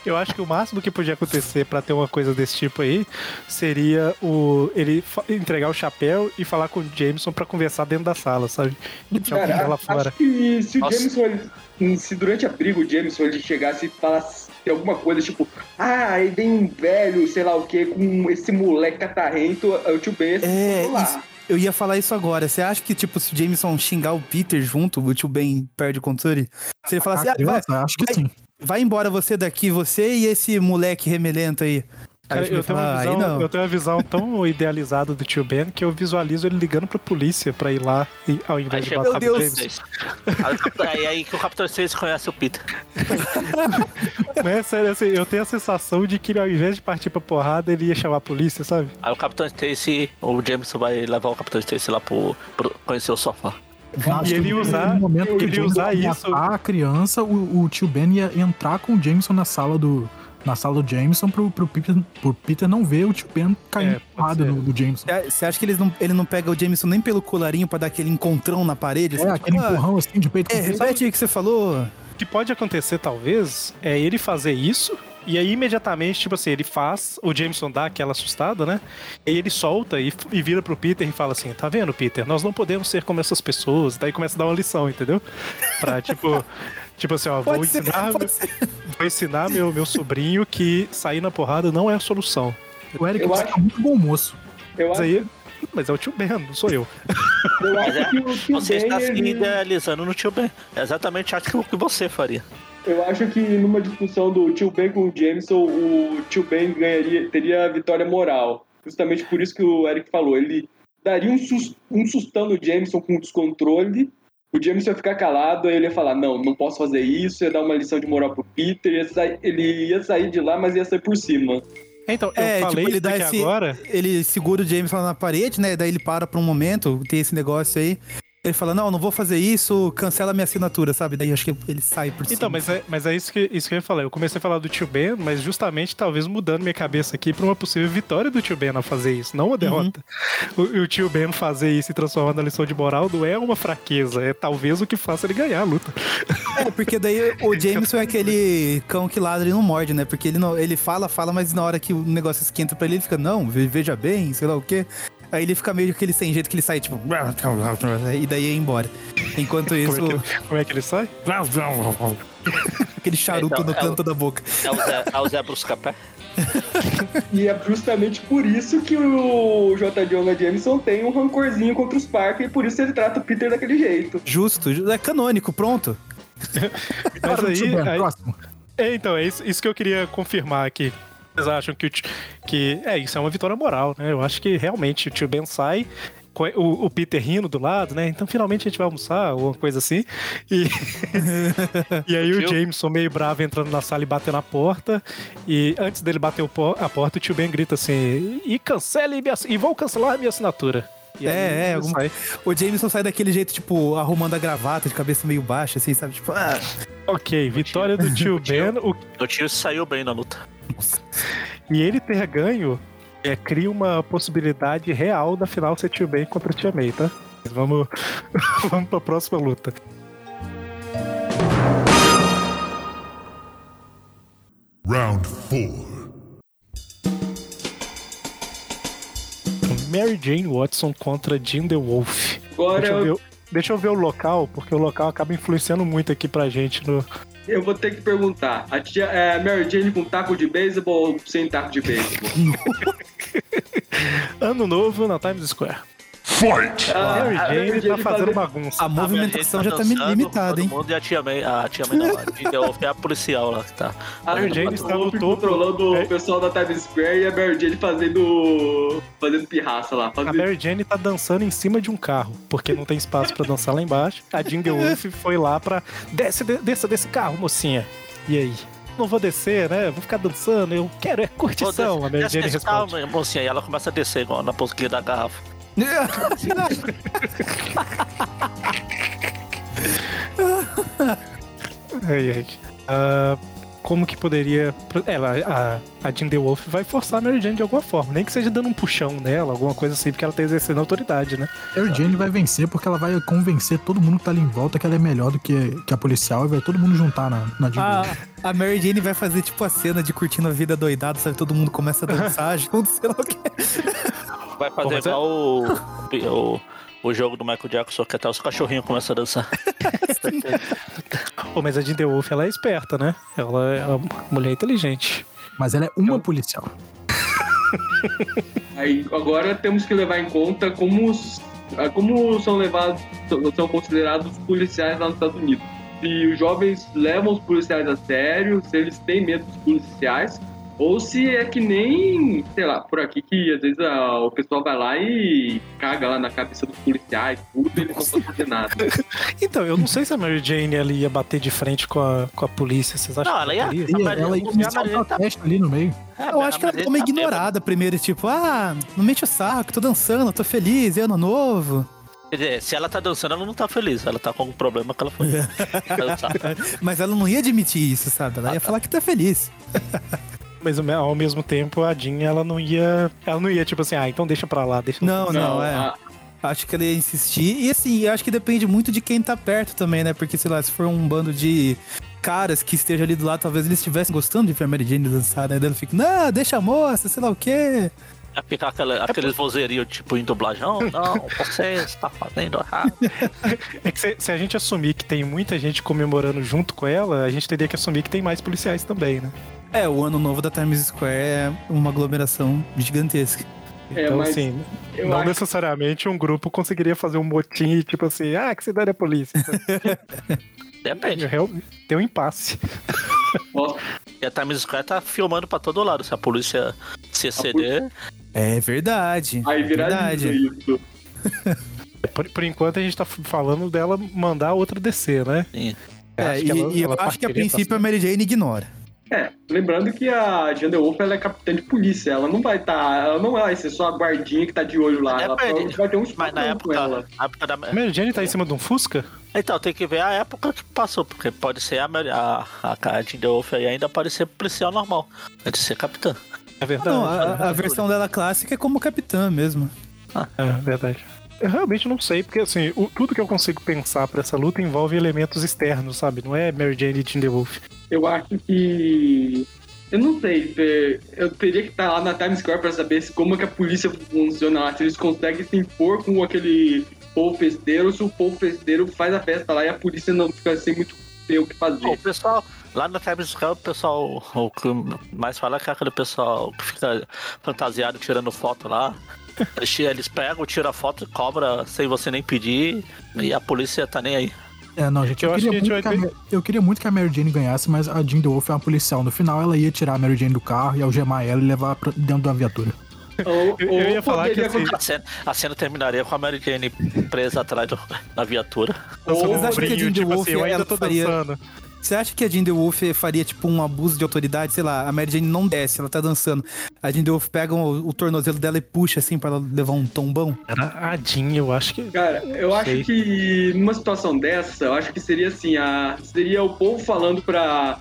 Eu acho que o máximo que podia acontecer pra ter uma coisa desse tipo aí seria o ele entregar o chapéu e falar com o Jameson pra conversar dentro da sala, sabe? Cara, lá acho fora. que se o. Jameson, se durante a briga o Jameson ele chegasse e falasse alguma coisa tipo, ah, aí vem um velho, sei lá o que, com esse moleque catarrento, o tio Ben É, isso- eu ia falar isso agora. Você acha que, tipo, se o Jameson xingar o Peter junto, o tio Ben perde o controle? Se ele falar assim, A ah, vai, acho que vai- sim. vai embora você daqui, você e esse moleque remelento aí. Cara, Aí eu, tenho uma fala, visão, aí não. eu tenho uma visão tão idealizada do tio Ben que eu visualizo ele ligando pra polícia pra ir lá e, ao Aí invés de chega matar o. James. Aí, aí, aí que o Capitão 6 conhece o Peter. Né? Sério, assim, eu tenho a sensação de que ele, ao invés de partir pra porrada, ele ia chamar a polícia, sabe? Aí o Capitão Stacy, o Jameson vai levar o Capitão Stacy lá pro, pro conhecer o sofá. E ele que no usar- momento que ele usar ia isso- matar a criança, o, o tio Ben ia entrar com o Jameson na sala do. Na sala do Jameson pro, pro, Peter, pro Peter não ver o tio Ben caindo É, no, no Jameson. Você- acha que eles não, ele não pega o Jameson nem pelo colarinho pra dar aquele encontrão na parede? É, assim, aquele tipo, ah, empurrão assim de peito. É, repete aí o que você falou. O que pode acontecer, talvez, é ele fazer isso. E aí, imediatamente, tipo assim, ele faz, o Jameson dá aquela assustada, né? E aí ele solta e, e vira pro Peter e fala assim: Tá vendo, Peter? Nós não podemos ser como essas pessoas. Daí começa a dar uma lição, entendeu? Pra, tipo, tipo assim, ó, vou Pode ser, ensinar, ser. vou ensinar meu, meu sobrinho que sair na porrada não é a solução. O Eric Eu acho- muito bom moço. Eu Mas acho, aí. Mas é o tio Ben, não sou eu. eu acho é, que o tio Você Ben, está se ele- idealizando no tio Ben. É exatamente acho que você faria. Eu acho que numa discussão do tio Ben com o Jameson, o tio Ben ganharia, teria a vitória moral. Justamente por isso que o Eric falou. Ele daria um, sus, um sustão no Jameson com descontrole. O Jameson ia ficar calado, aí ele ia falar: Não, não posso fazer isso. Ia dar uma lição de moral pro Peter. Ia sair- ele ia sair de lá, mas ia sair por cima. Então, eu É, falei tipo, ele isso dá esse- agora. Ele segura o Jameson lá na parede, né? Daí ele para por um momento, tem esse negócio aí. Ele fala, não, não vou fazer isso, cancela minha assinatura, sabe? Daí acho que ele sai por cima. Então, mas é, mas é isso, que, isso que eu ia falar. Eu comecei a falar do tio Ben, mas justamente talvez mudando minha cabeça aqui pra uma possível vitória do tio Ben a fazer isso, não uma derrota. O, o tio Ben fazer isso e transformar na lição de moral não é uma fraqueza, é talvez o que faça ele ganhar a luta. É, porque daí o Jameson é aquele cão que ladra e não morde, né? Porque ele, não, ele fala, fala, mas na hora que o negócio esquenta pra ele, ele fica, não, ve- veja bem, sei lá o quê. Aí ele fica meio aquele sem jeito que ele sai, tipo, e daí ia embora. Enquanto isso, Como é, que, como é que ele sai? aquele charuto Então, no é o- canto da boca. É o Zé, é o Zé Bruscapé. E é justamente por isso que o J. Jonah Jameson tem um rancorzinho contra os Parker e por isso ele trata o Peter daquele jeito. Justo, ju- é canônico, pronto. Mas aí, aí- próximo. É, então, é isso, isso que eu queria confirmar aqui. Vocês acham que, o que é isso é uma vitória moral, né? Eu acho que realmente o tio Ben sai, com o, o Peter rindo do lado, né? Então finalmente a gente vai almoçar, ou uma coisa assim. E, e aí o Tio? Jameson meio bravo entrando na sala e batendo na porta. E antes dele bater o po- a porta, o tio Ben grita assim: e cancele minha, e vou cancelar minha assinatura. E aí É, é, algum-. O Jameson sai daquele jeito, tipo, arrumando a gravata de cabeça meio baixa, assim, sabe? Tipo, ah, Ok, vitória do tio Ben. O O tio saiu bem na luta. E ele ter ganho é, cria uma possibilidade real da final ser Tio Ben contra Tia May, tá? Mas Vamos, vamos pra próxima luta. Round four. Mary Jane Watson contra Jean the Wolf. Agora Deixa eu, ver, deixa eu ver o local, porque o local acaba influenciando muito aqui pra gente no. Eu vou ter que perguntar: a tia é Mary Jane com taco de beisebol ou sem taco de beisebol? Ano novo na Times Square. Fight! Ah, Mary a Jane tá fazendo bagunça. a movimentação já tá dançando, limitada, todo hein? mundo, e a tia May, a tia May não, a Wolf é a policial lá que tá. A Mary Jane está no topo. controlando É. o pessoal da Times Square e a Mary Jane fazendo. fazendo pirraça lá. A Fazendo... Mary Jane tá dançando em cima de um carro, porque não tem espaço pra dançar lá embaixo. A the Wolf foi lá pra. Desce, de- desça desse carro, mocinha. E aí? Não vou descer, né? Vou ficar dançando. Eu quero é curtição. A Mary Desce Jane responde. carro, mocinha, e ela começa a descer igual na posquinha da garrafa. Ai, ai. Ah, como que poderia. Ela, a, a Jean The Wolf vai forçar a Mary Jane de alguma forma. Nem que seja dando um puxão nela, alguma coisa assim, porque ela tá exercendo autoridade, né? Mary Jane vai vencer porque ela vai convencer todo mundo que tá ali em volta que ela é melhor do que, que a policial e vai todo mundo juntar na, na Jean A, Wolf. A Mary Jane vai fazer tipo a cena de curtindo a vida doidada, sabe? Todo mundo começa a dançar junto, sei lá o quê. Vai fazer é- igual o, o, o jogo do Michael Jackson, que até os cachorrinhos começam a dançar. Pô, mas a Jean The Wolf, ela é esperta, né? Ela é uma mulher inteligente. Mas ela é uma policial. Aí agora temos que levar em conta como, os- como são levados, são considerados os policiais lá nos Estados Unidos. Se os jovens levam os policiais a sério, se eles têm medo dos policiais, Ou se é que nem, sei lá, por aqui que às vezes ah, o pessoal vai lá e caga lá na cabeça dos policiais, tudo, e eles não podem fazer nada. Então, eu não sei se a Mary Jane ali ia bater de frente com a, com a polícia. Vocês acham Não, que ela ia- bateria? E Mas ela ia iniciar um tá- protesto ali no meio. É, Eu acho que ela ficou meio ele tá ignorada primeiro, tipo, ah, não mente o saco, tô dançando, tô feliz, é ano novo. Quer dizer, se ela tá dançando, ela não tá feliz. Ela tá com um problema que ela foi dançar. Mas ela não ia admitir isso, sabe? Ela ia falar que tá feliz. Mas ao me- ao mesmo tempo, a Jean, ela não ia. Ela não ia, tipo assim, ah, então deixa pra lá, deixa Não, não, é. a- Acho que ela ia insistir. E assim, eu acho que depende muito de quem tá perto também, né? Porque, sei lá, se for um bando de caras que esteja ali do lado, talvez eles estivessem gostando de ver a Mary Jane dançar, né? Daí ela fica, não, deixa a moça, sei lá o quê. Ia ficar aquela, aqueles vozerios, tipo, em dublajão. Não, você está fazendo errado. É que se, se a gente assumir que tem muita gente comemorando junto com ela, a gente teria que assumir que tem mais policiais também, né? É, o ano novo da Times Square é uma aglomeração gigantesca. É, Então, mas assim, não acho necessariamente um grupo conseguiria fazer um motim e tipo assim, ah, que cidade é a polícia. Depende. Tem um impasse. Nossa, E a Times Square tá filmando pra todo lado. Se a polícia se exceder, É verdade. aí é verdade. isso. Por, por enquanto a gente tá falando dela mandar a outra descer, né? sim. É, acho e, ela- e eu acho que a partiria princípio a Mary Jane ignora. É, lembrando que a Jean DeWolf ela é capitã de polícia, ela não vai estar, ela não vai ser só a guardinha que tá de olho lá, ela Depende. provavelmente vai ter um Mas na com época, ela. na época da. A Mary Jane tá em cima de um Fusca? Então, tem que ver a época que passou, porque pode ser a, a, a Jean DeWolf aí ainda pode ser policial normal, antes de ser capitã. É verdade. Não, a, a versão dela clássica é como capitã mesmo. É verdade. Eu realmente não sei, porque assim, o- tudo que eu consigo pensar pra essa luta envolve elementos externos, sabe? Não é Mary Jane e Jean DeWolf. Eu acho que. Eu não sei, é, eu teria que estar lá na Times Square pra saber como é que a polícia funciona lá, se eles conseguem se impor com aquele povo festeiro, se o povo festeiro faz a festa lá e a polícia não fica sem muito ter o que Pô, o fazer. pessoal, lá na Times Square, o pessoal, o que mais fala é que é aquele pessoal que fica fantasiado tirando foto lá. Eles, pegam, tiram a foto e cobra sem você nem pedir, e a polícia tá nem aí. É, não, gente, Eu eu, acho queria que a muito gente que vai a, eu queria muito que a Mary Jane ganhasse, mas a Jean DeWolf é uma policial. No final, ela ia tirar a Mary Jane do carro e algemar ela e levar pra dentro da viatura. Ou, Eu- eu ia falar que, poderia assim, A cena, a cena terminaria com a Mary Jane presa atrás do- da viatura. Ou- um Mas acho que a Jean tipo DeWolf, assim, eu ainda tô faria- dançando. Você acha que a Jean DeWolf faria, tipo, um abuso de autoridade? Sei lá, a Mary Jane não desce, ela tá dançando. A Jean DeWolf pega o, o tornozelo dela e puxa, assim, pra ela levar um tombão. A Jean, eu acho que. Cara, eu acho que numa situação dessa, eu acho que seria assim, a, seria o povo falando pra,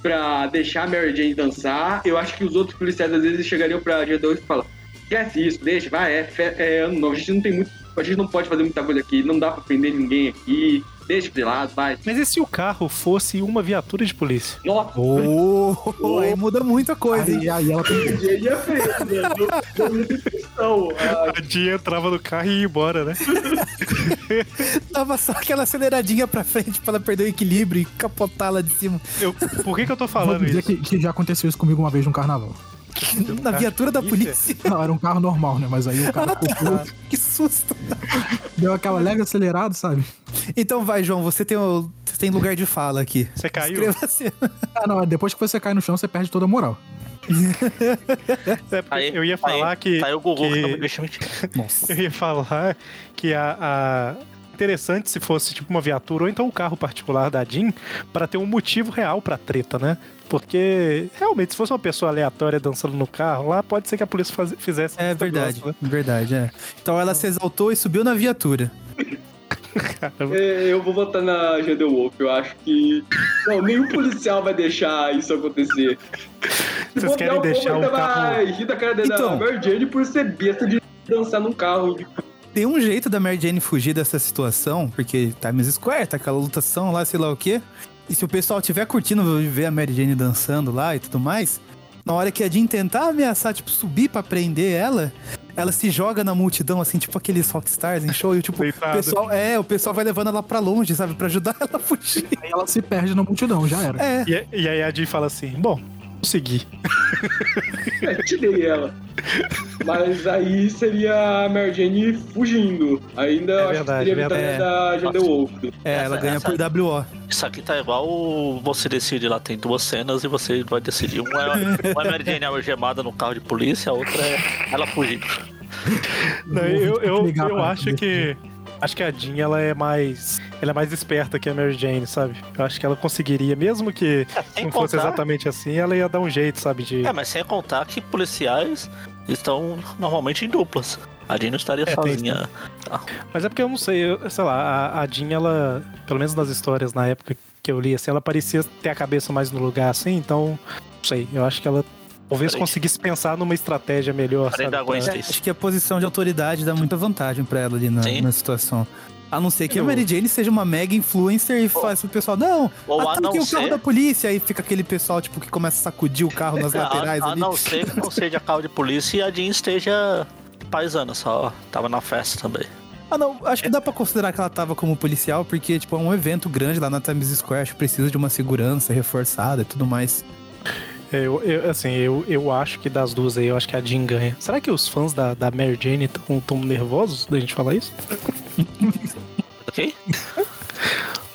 pra deixar a Mary Jane dançar. Eu acho que os outros policiais às vezes chegariam pra G2 e falam, esquece isso, deixa, vai, é, é ano novo, a gente não tem muito. A gente não pode fazer muita coisa aqui, não dá pra prender ninguém aqui, deixa de lado, vai. Mas e se o carro fosse uma viatura de polícia? Nossa, Oh, aí muda muita coisa, hein? Aí, aí ela tem né? Ah, A Jean entrava no carro e ia embora, né? Tava só aquela aceleradinha pra frente pra ela perder o equilíbrio e capotar lá de cima. Eu, por que, que eu tô Vou falando dizer isso? que, que já aconteceu isso comigo uma vez no carnaval. Na viatura da polícia. Não, era um carro normal, né? Mas aí o cara ficou- Que susto. deu aquela leve acelerada, sabe? Então vai, João, você tem, o- você tem lugar de fala aqui. Você caiu? Escreva assim. Ah, não, depois que você cai no chão, você perde toda a moral. É Aí, eu ia falar aí, que. Saiu o Gugu que... não me que deixa mentir. Nossa. eu ia falar que a, a- Interessante se fosse tipo uma viatura ou então um carro particular da Jean pra ter um motivo real pra treta, né? Porque realmente, se fosse uma pessoa aleatória dançando no carro, lá pode ser que a polícia faz- fizesse. É verdade, negócio, verdade, é. Então ela se exaltou e subiu na viatura. né? É, Eu vou votar na G The Wolf, eu acho que. Não, nenhum policial vai deixar isso acontecer. Vocês querem bobear, povo deixar o carro- vai rir da cara da Então. Mary Jane por ser besta de dançar num carro. Tem um jeito da Mary Jane fugir dessa situação, porque Times Square, tá aquela lutação lá, sei lá o quê. E se o pessoal tiver curtindo ver a Mary Jane dançando lá e tudo mais, na hora que a Jean tentar ameaçar, tipo, subir pra prender ela, ela se joga na multidão, assim, tipo aqueles rockstars em show, e tipo, o pessoal, é, o pessoal vai levando ela pra longe, sabe, pra ajudar ela a fugir. Aí ela se perde na multidão, já era. É, E, e aí a Jean fala assim: bom, Consegui. É, tirei ela. Mas aí seria a Mary Jane fugindo. Ainda É eu acho verdade, que seria a verdade. vitória da Jane Wolf. É, ela Essa- ganha essa- por WO. Isso aqui tá igual você decide lá, tem duas cenas e você vai decidir. Uma é, uma é Mary Jane algemada no carro de polícia, a outra é ela fugindo. Não, eu, eu, eu pra acho que. Acho que a Jean ela é mais. Ela é mais esperta que a Mary Jane, sabe? Eu acho que ela conseguiria, mesmo que sem não fosse contar- exatamente assim, ela ia dar um jeito, sabe? De. É, mas sem contar que policiais estão normalmente em duplas. A Jean não estaria É, tem sozinha. Mas é porque eu não sei, eu- sei lá, a, a Jean, ela, pelo menos nas histórias na época que eu li, assim, ela parecia ter a cabeça mais no lugar, assim, então, não sei, eu acho que ela talvez Peraí. conseguisse pensar numa estratégia melhor, sabe? pra-. Acho que a posição de autoridade dá muita vantagem pra ela ali na, na situação. A não ser que a Eu- Mary Jane seja uma mega influencer e faça pro pessoal, não, Ou a ataque o carro ser- da polícia. Aí fica aquele pessoal, tipo, que começa a sacudir o carro nas laterais a, a ali. não ser que não seja carro de polícia e a Jean esteja paisana, só tava na festa também. Ah, não, acho que dá pra considerar que ela tava como policial, porque, tipo, é um evento grande lá na Times Square, acho que precisa de uma segurança reforçada e tudo mais. Eu, eu- assim, eu, eu acho que das duas aí, eu acho que a Jean ganha. Será que os fãs da, da Mary Jane estão tão nervosos da gente falar isso? Ok?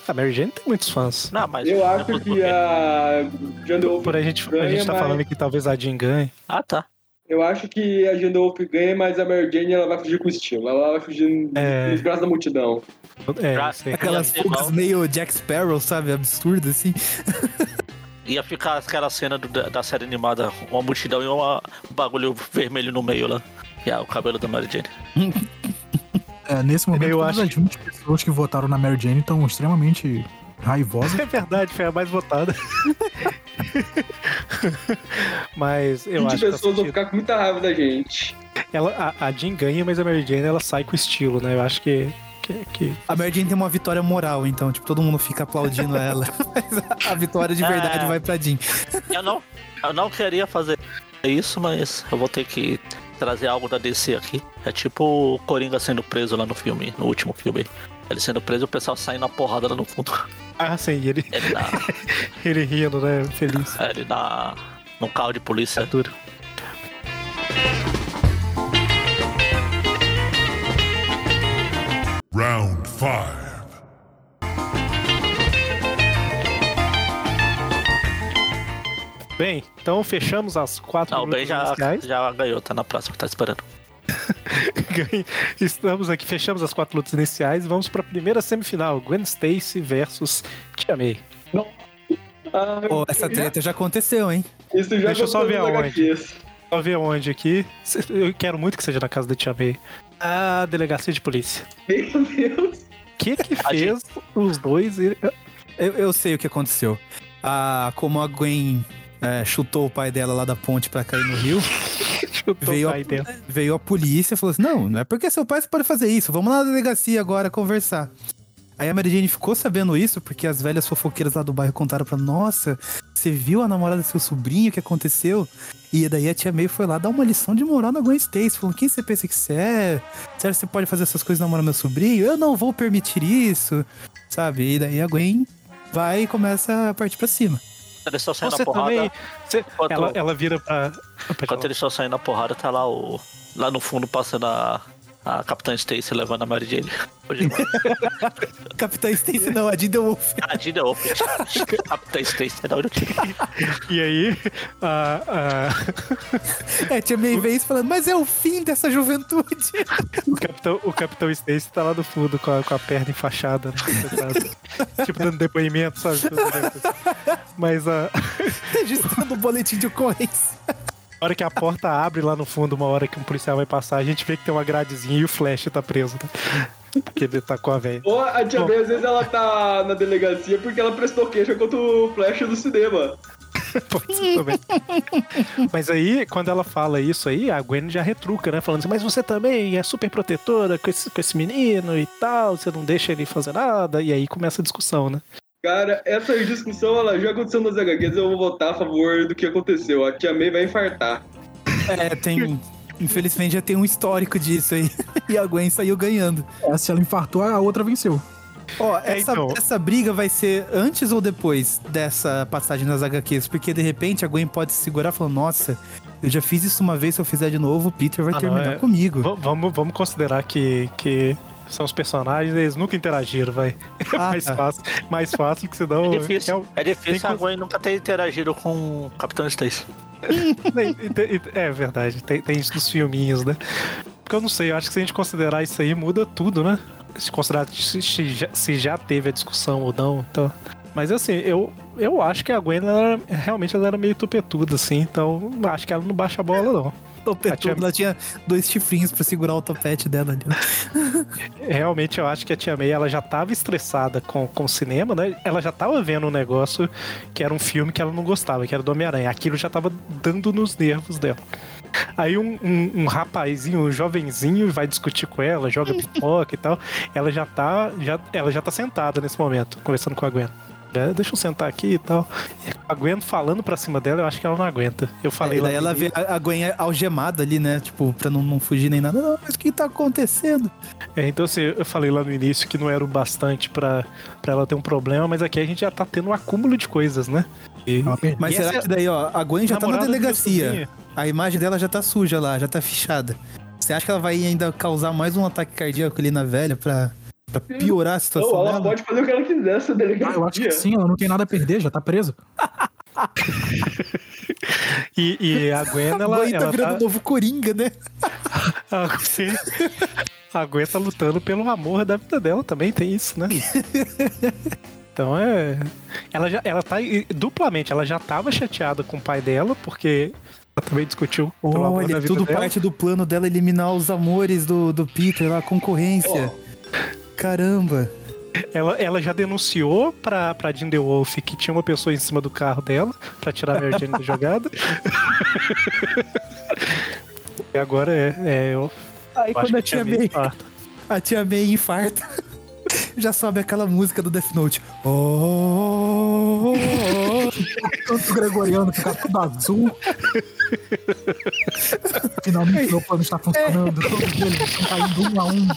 A Mary Jane tem muitos fãs. Não, mas. Eu não acho que a Por a gente, a ganha, gente tá mas- falando que talvez a Jean ganhe. Ah, tá. Eu acho que a Jane Wolf ganha, mas a Mary Jane ela vai fugir com estilo. Ela vai fugir É. nos braços da multidão. É. Aquelas fugas igual. meio Jack Sparrow, sabe? Absurdo, assim. Ia ficar aquela cena do- da, da série animada, uma multidão e uma- um bagulho vermelho no meio lá. E ah, o cabelo da Mary Jane. É, nesse momento, Eu acho as 20 pessoas que votaram na Mary Jane estão extremamente raivosas. É verdade, foi a mais votada. mas eu 20 acho que pessoas vão ficar com muita raiva da gente. ela, a, a Jean ganha, mas a Mary Jane ela sai com estilo, né? Eu acho que. Que, que- A Mary Jane tem uma vitória moral, então, tipo, todo mundo fica aplaudindo ela. Mas a, a vitória de verdade É. vai pra Jean. Eu não, eu não queria fazer isso, mas eu vou ter que trazer algo da DC aqui. É tipo o Coringa sendo preso lá no filme, no último filme. Ele sendo preso, o pessoal saindo na porrada lá no fundo. Ah, sim, ele, Ele na, ele rindo, né? Feliz. ele na, num carro de polícia. É duro. Round five. Bem, então fechamos as quatro Não, o Ben lutas já, iniciais. já ganhou, tá na próxima, tá esperando. Estamos aqui, fechamos as quatro lutas iniciais e vamos para a primeira semifinal: Gwen Stacy versus Tia May. Ah, Pô, essa treta já aconteceu, hein? Isso já Deixa eu só ver aonde. Só ver onde aqui. Eu quero muito que seja na casa da Tia May. A delegacia de polícia. Meu Deus. O que que fez os dois ir... Eu, eu sei o que aconteceu. Ah, como a Gwen é, chutou o pai dela lá da ponte pra cair no rio, Chutou Veio o a- veio a polícia e falou assim: Não, não é porque seu pai você pode fazer isso, vamos lá na delegacia agora conversar. Aí a Mary Jane ficou sabendo isso porque as velhas fofoqueiras lá do bairro contaram pra Nossa, você viu a namorada do seu sobrinho, o que aconteceu? E daí a tia May foi lá dar uma lição de moral na Gwen Stacy, falando: Quem você pensa que você é? Sério, você pode fazer essas coisas namorando meu sobrinho? Eu não vou permitir isso, sabe? E daí a Gwen vai e começa a partir pra cima. Eles estão saindo Você na porrada. também. você- Enquanto- ela, ela vira pra. Enquanto eles estão saindo na porrada, tá lá o. Lá no fundo passando a. A Capitã Stacy levando a Mary Jane. Capitã Stacy não, a Dinda Wolf. a Dina Open. Capitã Stacy, é da onde. E aí, a, a- É, tia May vem isso falando, mas é o fim dessa juventude. o, capitão, o Capitão Stacy tá lá no fundo com a, com a perna enfaixada. Né? tipo, dando depoimento, sabe? Mas a, registrando o boletim de ocorrência. A hora que a porta abre lá no fundo, uma hora que um policial vai passar, a gente vê que tem uma gradezinha e o Flash tá preso. Né? Porque ele tá com a velha. Ou a tia Bom. Às vezes, ela tá na delegacia porque ela prestou queixa contra o Flash do cinema. Pode ser também. Mas aí, quando ela fala isso aí, a Gwen já retruca, né? Falando assim, mas você também é super protetora com esse, com esse menino e tal, você não deixa ele fazer nada. E aí começa a discussão, né? Cara, essa discussão ela já aconteceu nos HQs, eu vou votar a favor do que aconteceu. A tia May vai infartar. É, tem. Infelizmente já tem um histórico disso aí. E a Gwen saiu ganhando. É, se ela infartou, a outra venceu. Ó, É, essa, então. essa briga vai ser antes ou depois dessa passagem nas HQs? Porque de repente a Gwen pode se segurar falando, nossa, eu já fiz isso uma vez, se eu fizer de novo, o Peter vai Ah, não, terminar é- comigo. V- vamos, vamos considerar que, que são os personagens, eles nunca interagiram, vai. É Ah, mais tá. fácil, mais fácil que senão. É difícil, real- é difícil tem a Gwen nunca ter interagido com o Capitão Stacy. É verdade, tem, tem isso nos filminhos, né? Porque eu não sei, eu acho que se a gente considerar isso aí, muda tudo, né? Se considerar se, se já, se já teve a discussão ou não, então. Mas assim, eu, eu acho que a Gwen ela era- realmente ela era meio tupetuda, assim, então acho que ela não baixa a bola, não. Topetudo, ela tinha dois chifrinhos pra segurar o topete dela ali. né? Realmente eu acho que a Tia May ela já tava estressada com, com o cinema, né? Ela já tava vendo um negócio que era um filme que ela não gostava, que era do Homem-Aranha. Aquilo já tava dando nos nervos dela. Aí um, um, um rapazinho, um jovenzinho, vai discutir com ela, joga pipoca e tal. Ela já tá, já, ela já tá sentada nesse momento, conversando com a Gwen. É, deixa eu sentar aqui e tal. A Gwen falando pra cima dela, eu acho que ela não aguenta. Eu falei lá daí ela vê a a Gwen algemada ali, né? Tipo, pra não, não fugir nem nada. Não, mas o que tá acontecendo? É, então assim, eu falei lá no início que não era o bastante pra, pra ela ter um problema, mas aqui a gente já tá tendo um acúmulo de coisas, né? E, perdeu. Mas e será essa que daí, ó, a Gwen já tá na delegacia. A imagem dela já tá suja lá, já tá fichada. Você acha que ela vai ainda causar mais um ataque cardíaco ali na velha pra, pra piorar a situação Não, ela dela? pode fazer o que ela quiser, essa Ah, delegacia. eu acho que sim, ela não tem nada a perder, já tá presa. E, e a Gwen, A ela, Gwen tá ela virando o novo Coringa, né? a, sim. a Gwen tá lutando pelo amor da vida dela também, tem isso, né? Então é. Ela já ela tá duplamente, ela já tava chateada com o pai dela, porque ela também discutiu Olha, tudo dela. parte do plano dela eliminar os amores do, do Peter, a concorrência. Caramba. Ela, ela já denunciou pra, pra Jinder Wolf que tinha uma pessoa em cima do carro dela pra tirar a Mary Jane da jogada. e agora é. é eu, Aí eu quando a que tia May infarta. a tia May infarta, já sobe aquela música do Death Note. Oh. Tanto gregoriano ficar tudo azul. Finalmente meu plano está funcionando. Todos eles estão caindo um a um.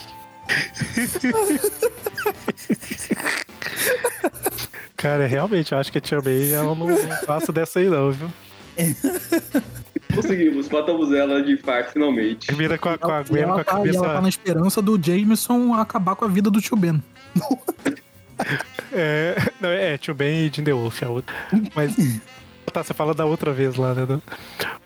Cara, realmente, eu acho que a Tia May ela não, não passa dessa aí, não, viu? Conseguimos, matamos ela de infarto finalmente. Termina com a, com a E Gwen com ela, a tá, cabeça. ela tá na esperança do Jameson acabar com a vida do tio Ben. É, não, é, Tio Ben e Jinder Wolf, a outra. Mas. Tá, você fala da outra vez lá, né?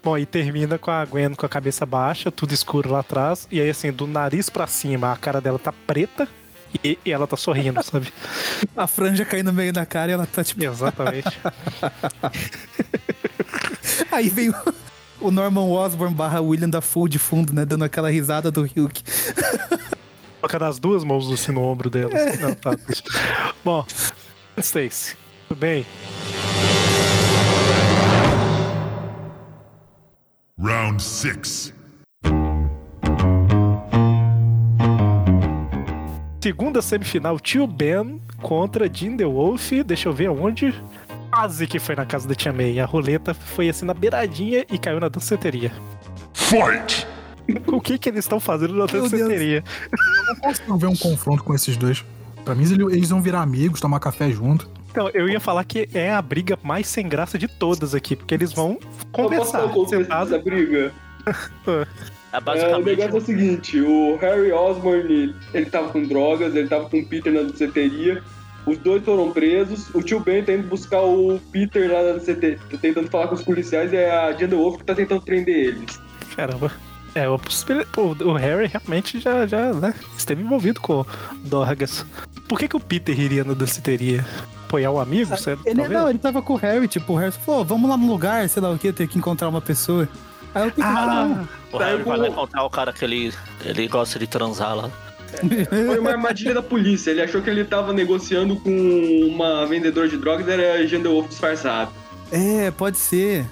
Bom, e termina com a Gwen com a cabeça baixa, tudo escuro lá atrás. E aí, assim, do nariz pra cima, a cara dela tá preta e, e ela tá sorrindo, sabe? A franja caindo no meio da cara e ela tá tipo. Exatamente. Aí vem o, Norman Osborn barra William da Full de fundo, né? Dando aquela risada do Hulk. Colocando as duas mãos assim no ombro dela. Não, tá. Bom, Stacy, tudo bem? Round six. Segunda semifinal, Tio Ben contra Jinder Wolf. Deixa eu ver aonde. Quase que foi na casa da Tia May. A roleta foi assim na beiradinha e caiu na danceteria. Fight! O que que eles estão fazendo na danceteria? Eu não consigo ver um confronto com esses dois. Pra mim, eles- eles vão virar amigos, tomar café junto. Então, eu ia falar que é a briga mais sem graça de todas aqui, porque eles vão Eu posso conversar. dar um contexto sentado. dessa briga? É É, o basicamente. negócio é o seguinte, o Harry Osborn, ele tava com drogas, ele tava com o Peter na danceteria, os dois foram presos, o tio Ben tá indo buscar o Peter lá na danceteria, tá tentando falar com os policiais, e é a Jinder Wolf que tá tentando prender eles. Caramba. É, o, o, o Harry realmente já, já né, esteve envolvido com drogas. Por que, que o Peter iria na danceteria? Apoiar um amigo? Você, Ele, talvez? não, ele tava com o Harry, tipo, o Harry falou, vamos lá no lugar, sei lá o que, ter que encontrar uma pessoa. Aí o Peter Ah, O Harry vai lá encontrar o cara que ele, ele gosta de transar lá. Foi uma armadilha da polícia, ele achou que ele tava negociando com uma vendedora de drogas, era a Jinder Wolf disfarçado. É, pode ser.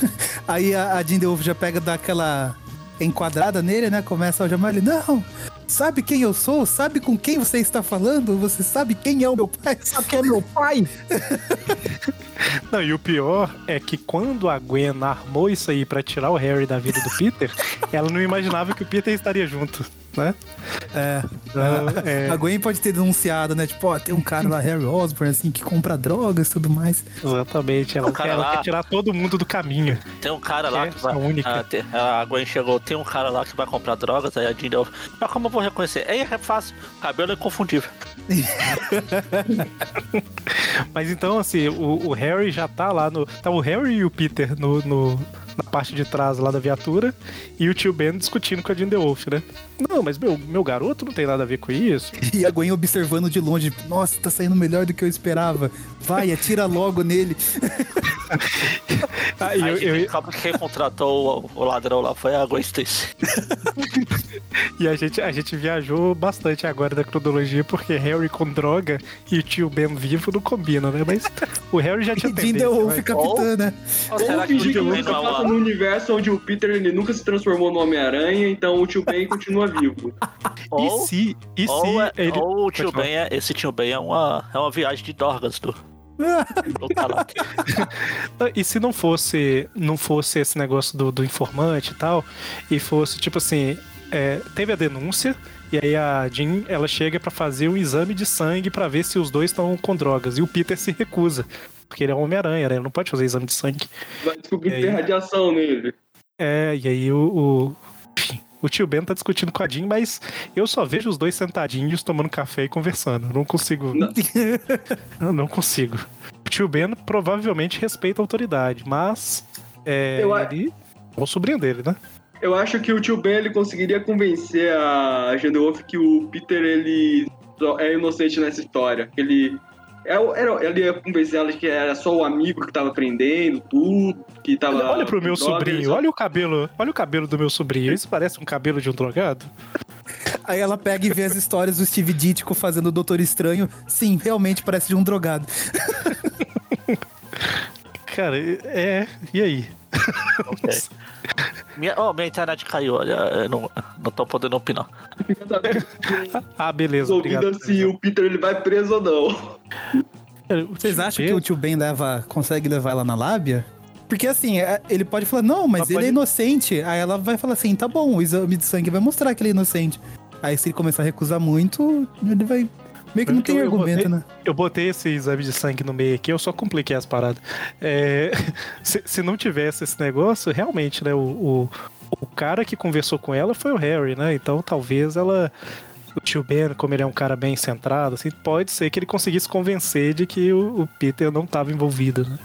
Aí a, a Jinder Wolf já pega daquela enquadrada nele, né? Começa a chamar ele, não, sabe quem eu sou? Sabe com quem você está falando? Você sabe quem é o meu pai? Sabe quem é meu pai? Não, e o pior é que quando a Gwen armou isso aí pra tirar o Harry da vida do Peter, ela não imaginava que o Peter estaria junto. Né? É. Então, é, A Gwen pode ter denunciado, né? Tipo, ó, tem um cara lá, Harry Osborn, assim, que compra drogas e tudo mais. exatamente. Ela, cara quer, ela lá- quer tirar todo mundo do caminho. Tem um cara lá que vai. a única. Ah, tem- a Gwen chegou, tem um cara lá que vai comprar drogas, aí a Jean deu. Mas como eu vou reconhecer? É, é fácil. Cabelo é inconfundível. Mas então, assim, o, o Harry já tá lá no. Tá o Harry e o Peter no, no- na parte de trás lá da viatura e o tio Ben discutindo com a Jean The Wolf, né? Não, mas meu, meu garoto não tem nada a ver com isso. E a Gwen observando de longe, nossa, tá saindo melhor do que eu esperava. Vai, atira logo nele. Ah, Aí e eu, eu- descobre que quem contratou o, o ladrão lá foi a Gwen Stacy. e a, gente, a gente viajou bastante agora da cronologia, porque Harry com droga e o tio Ben vivo não combinam, né? Mas o Harry já tinha The tendência, Wolf, vai. capitã, né? Ou será que o Tio Ben não é uma... no universo onde o Peter ele nunca se transformou no Homem-Aranha, então o tio Ben continua vivo. Ou, E se, e ou, se é- ele. ou o tio Pode. Ben é, esse tio Ben é uma, é uma viagem de dorgas do. do Talat. E se não fosse, não fosse esse negócio do, do informante e tal, e fosse tipo assim, é, teve a denúncia e aí a Jean ela chega pra fazer um exame de sangue pra ver se os dois estão com drogas e o Peter se recusa, porque ele é um Homem-Aranha, né? Ele não pode fazer exame de sangue. Vai descobrir que tem aí? radiação nele. É, e aí o, o, o tio Ben tá discutindo com a Jean, mas eu só vejo os dois sentadinhos tomando café e conversando. Não consigo. Não. Eu não consigo. O tio Ben provavelmente respeita a autoridade, mas é, Eu ele é o sobrinho dele, né? Eu acho que o tio Ben ele conseguiria convencer a Jean Wolf que o Peter ele é inocente nessa história. Que ele era, ele ia convencer ela de que era só o amigo que tava aprendendo tudo, que tava. Olha, olha pro meu droga, sobrinho, só- olha o cabelo, olha o cabelo do meu sobrinho. Isso parece um cabelo de um drogado? Aí ela pega e vê as histórias do Steve Ditko fazendo o Doutor Estranho. Sim, realmente parece de um drogado. Cara, é. E aí? Ok. Minha, oh, minha internet caiu, olha. Eu não, não tô podendo opinar. Ah, beleza, obrigado. Dúvida se o Peter ele vai preso ou não. Vocês acham que o tio Ben leva, consegue levar ela na lábia? Porque assim, é- ele pode falar, não, mas Ela ele pode- é inocente. Aí ela vai falar assim, tá bom, o exame de sangue vai mostrar que ele é inocente. Aí se ele começar a recusar muito, ele vai. Meio que não tem Eu- eu argumento, botei- né? Eu botei esse exame de sangue no meio aqui, eu só compliquei as paradas. É, se, se não tivesse esse negócio, realmente, né? O, o, o cara que conversou com ela foi o Harry, né? Então talvez ela. O tio Ben, como ele é um cara bem centrado, assim, pode ser que ele conseguisse convencer de que o, o Peter não estava envolvido, né?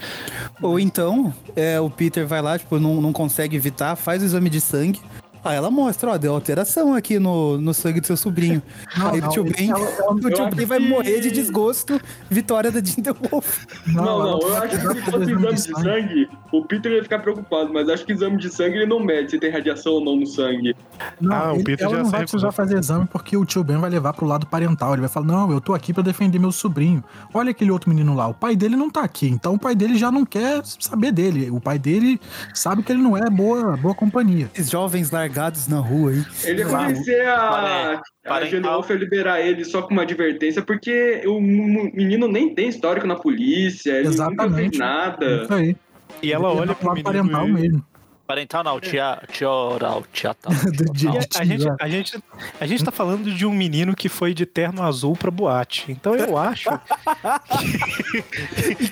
Ou então, é, o Peter vai lá, tipo, não, não consegue evitar, faz o exame de sangue. Aí ela mostra, ó, deu alteração aqui no, no sangue do seu sobrinho. Não, Aí não, o tio ele- Ben, o tio Ben vai que- morrer de desgosto. Vitória da The Wolf. Não, não, ela eu acho que se fosse exame de sangue. sangue, o Peter ia ficar preocupado, mas acho que exame de sangue ele não mede se tem radiação ou não no sangue. Não, Ah, o ele- Peter ela já não vai precisar fazer exame porque o tio Ben vai levar pro lado parental. Ele vai falar: Não, eu tô aqui pra defender meu sobrinho. Olha aquele outro menino lá. O pai dele não tá aqui. Então o pai dele já não quer saber dele. O pai dele sabe que ele não é boa, boa companhia. Esses jovens largados na rua aí. Ele ia convencer a, a. Jean Wolf a liberar ele só com uma advertência, porque o menino nem tem histórico na polícia, ele nunca Exatamente. fez nada. Isso aí. E ela Ele olha pro menino parental e- mesmo. Parental não, tia, tia oral, tia tal. E a, gente, a, gente, a gente tá falando de um menino que foi de terno azul pra boate. Então eu acho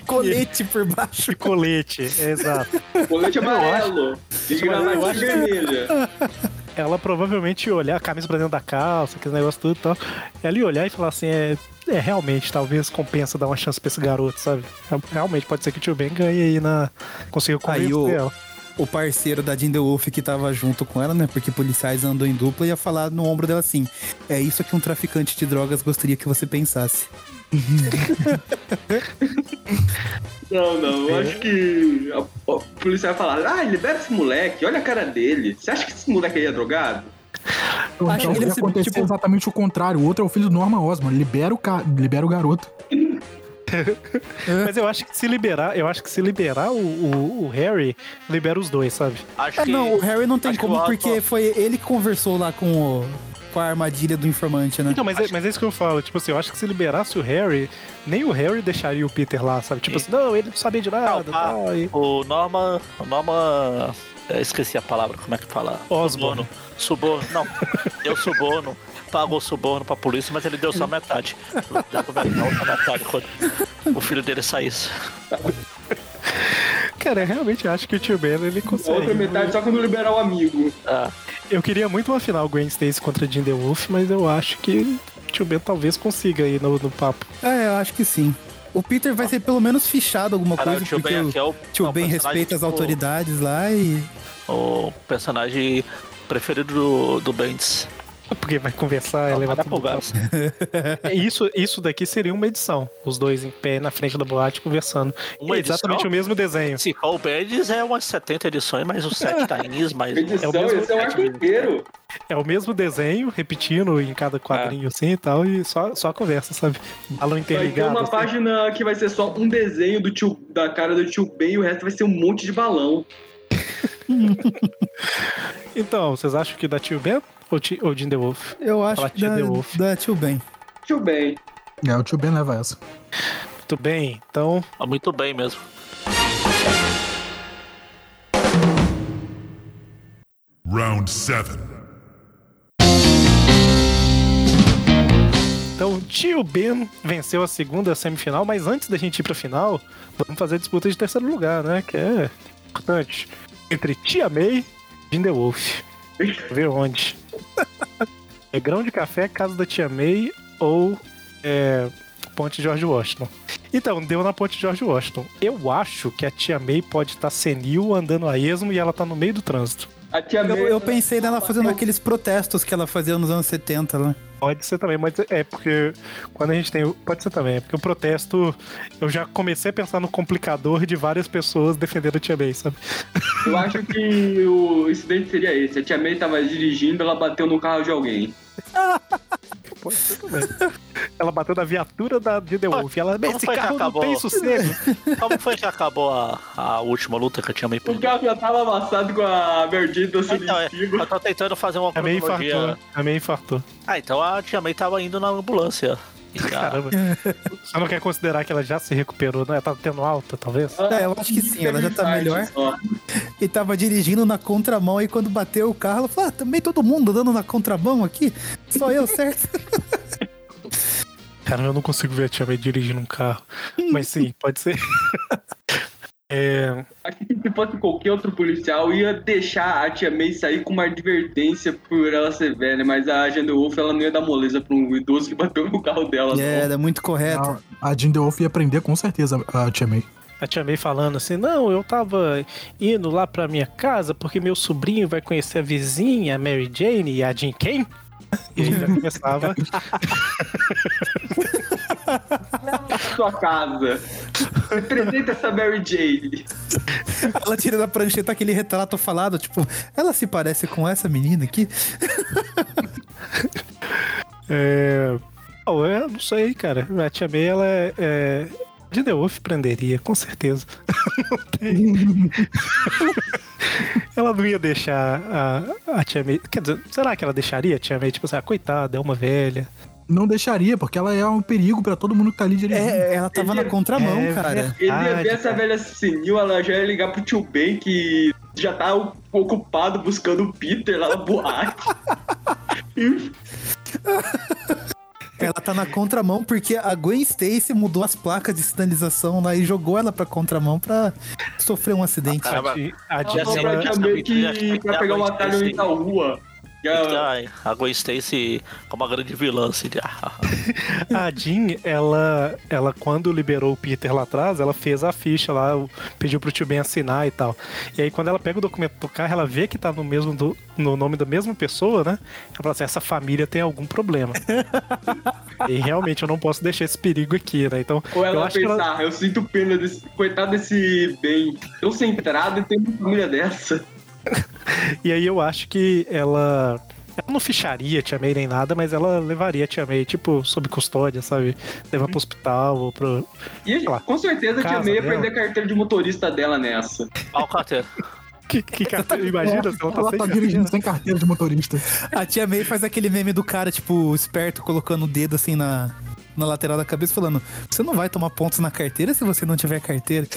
Colete por baixo. que colete, é exato. Colete amarelo e gravatinha vermelha. Ela provavelmente ia olhar a camisa pra dentro da calça, aquele negócio tudo e tal. Ela ia olhar e falar assim: é, é realmente, talvez compensa dar uma chance pra esse garoto, sabe? Realmente pode ser que o tio Ben ganhe aí na. consiga Aí convencer o- ela. O parceiro da The Wolf que tava junto com ela, né? Porque policiais andam em dupla, ia falar no ombro dela assim: É isso que um traficante de drogas gostaria que você pensasse. Não, não, eu acho que a, a polícia vai falar, ah, libera esse moleque, olha a cara dele. Você acha que esse moleque aí é drogado? Então, Acho que ele acontecer tipo- exatamente o contrário. O outro é o filho do Norman Osborn. Libera o, ca... Libera o garoto. Mas eu acho que se liberar, eu acho que se liberar o, o, o Harry, libera os dois, sabe? Acho É, que. não, o Harry não tem acho como, porque Osborn- foi ele que conversou lá com, o, com a armadilha do informante, né? Então, mas, é, mas é isso que eu falo. Tipo assim, eu acho que se liberasse o Harry, nem o Harry deixaria o Peter lá, sabe? Tipo assim, não, ele não sabia de Não, nada. tal, e- o Norman. O Norman Eu esqueci a palavra, como é que fala? Osborne. Suborno. Não, deu suborno. Pagou suborno pra polícia, mas ele deu só metade. Dá pra ver a outra metade quando o filho dele saísse. Cara, eu realmente acho que o tio Ben ele consegue. outra metade só quando liberar o amigo. Ah, Eu queria muito uma final Gwen Stacy contra Jim The Wolf, mas eu acho que o tio Ben talvez consiga aí no, no papo. É, eu acho que sim. O Peter vai ser pelo menos fichado alguma caralho, o coisa, tio porque Ben o aqui é o, tio é o Ben personagem, respeita as autoridades lá e. O personagem preferido do, do Bendis. Porque vai conversar, Não, levar vai dar tudo. É, Isso, isso daqui seria uma edição. Os dois em pé na frente da boate conversando. Uma é exatamente edição? o mesmo desenho. Se for o Bendis, é umas 70 edições, mais os 7 tainhos, mais... Edição, mesmo esse é o arco inteiro. É o mesmo desenho, repetindo em cada quadrinho assim e tal, e só, só a conversa, sabe? Balão Vai ter interligado. uma assim. página que vai ser só um desenho do tio, da cara do tio Ben e o resto vai ser um monte de balão. Então, vocês acham que dá tio Ben ou, ti, ou Jim The Wolf? Eu acho Fala que dá, The Wolf. dá tio Ben. Tio Ben. É, o tio Ben leva essa. Muito bem, então Ah, Muito bem mesmo. Round 7. Então, tio Ben venceu a segunda semifinal, mas antes da gente ir pra final, vamos fazer a disputa de terceiro lugar, né? Que é importante. Entre Tia May e Jim The Wolf. Ver onde. é grão de café, casa da Tia May ou é, Ponte George Washington. Então, deu na Ponte George Washington. Eu acho que a Tia May pode estar senil, andando a esmo e ela tá no meio do trânsito. A tia Eu, May. eu pensei nela fazendo aqueles protestos que ela fazia nos anos 70 lá. Pode ser também, mas é porque quando a gente tem. Pode ser também, é porque o protesto. Eu já comecei a pensar no complicador de várias pessoas defendendo a Tia May, sabe? Eu acho que o incidente seria esse. A tia May tava dirigindo, ela bateu no carro de alguém. Pode ser também. Ela bateu na viatura da de The Wolf. Ela, Como esse foi que carro não acabou?" tem sossego. Como foi que acabou a, a última luta que eu tinha meio O carro já tava amassado com a Merdinha dançando Então, é, eu tô tentando fazer uma May cronologia. infartou. A May infartou. Ah, então a tia May tava indo na ambulância. E Caramba. Você não quer considerar que ela já se recuperou, né? Ela tá tendo alta, talvez? É, eu acho que sim, ela já tá melhor. E tava dirigindo na contramão e quando bateu o carro, ela falou: ah, também todo mundo andando na contramão aqui? Só eu, certo? Cara, eu não consigo ver a Tia May dirigindo um carro. Mas sim, pode ser. É, Acho que se fosse qualquer outro policial, ia deixar a tia May sair com uma advertência por ela ser velha, mas a Jane Wolf ela não ia dar moleza pra um idoso que bateu no carro dela. É, não. era muito correto. A, The Wolf ia prender com certeza a tia May. a Tia May falando assim: não, eu tava indo lá pra minha casa porque meu sobrinho vai conhecer a vizinha, a Mary Jane e a Jean Kane. E aí já começava. Sua casa. Representa essa Mary Jane. Ela tira da prancheta aquele retrato falado, tipo, ela se parece com essa menina aqui? É... Oh, eu não sei, cara. A Tia May, ela é. é... De The Wolf prenderia, com certeza. não tem. ela não ia deixar a, a Tia May. Quer dizer, será que ela deixaria a Tia May? Tipo assim, ah, coitada, é uma velha. Não deixaria, porque ela é um perigo pra todo mundo que tá ali dirigindo. É, ela tava na contramão, É cara. Ele ia ver essa velha senil, ela já ia ligar pro tio Ben que já tá ocupado buscando o Peter lá na boate. Ela tá na contramão porque a Gwen Stacy mudou as placas de sinalização lá e jogou ela pra contramão pra sofrer um acidente. Caramba. A ela falou pra pegar um atalho tal rua. E ela- Ai, a Gwen Stacy como uma grande vilã, assim. de- A Jean, ela, ela, quando liberou o Peter lá atrás, ela fez a ficha lá, pediu pro tio Ben assinar e tal. E aí, quando ela pega o documento do carro, ela vê que tá no mesmo do- no nome da mesma pessoa, né? Ela fala assim: essa família tem algum problema. e realmente eu não posso deixar esse perigo aqui, né? Então, Ou eu ela acho que pensar, ela, eu sinto pena desse. Coitado desse bem. Tão centrado e tem uma família dessa. E aí eu acho que ela. Ela não ficharia a Tia May nem nada, mas ela levaria a Tia May, tipo, sob custódia, sabe? Levar pro hospital ou pro. E Sei lá, com certeza a tia May ia dela. perder a carteira de motorista dela nessa. Olha o carteiro. Que, que carteira- Imagina se ela tá ela sem tá carteira. dirigindo sem carteira de motorista. A tia May faz aquele meme do cara, tipo, esperto, colocando o dedo assim na, na lateral da cabeça, falando: Você não vai tomar pontos na carteira se você não tiver carteira.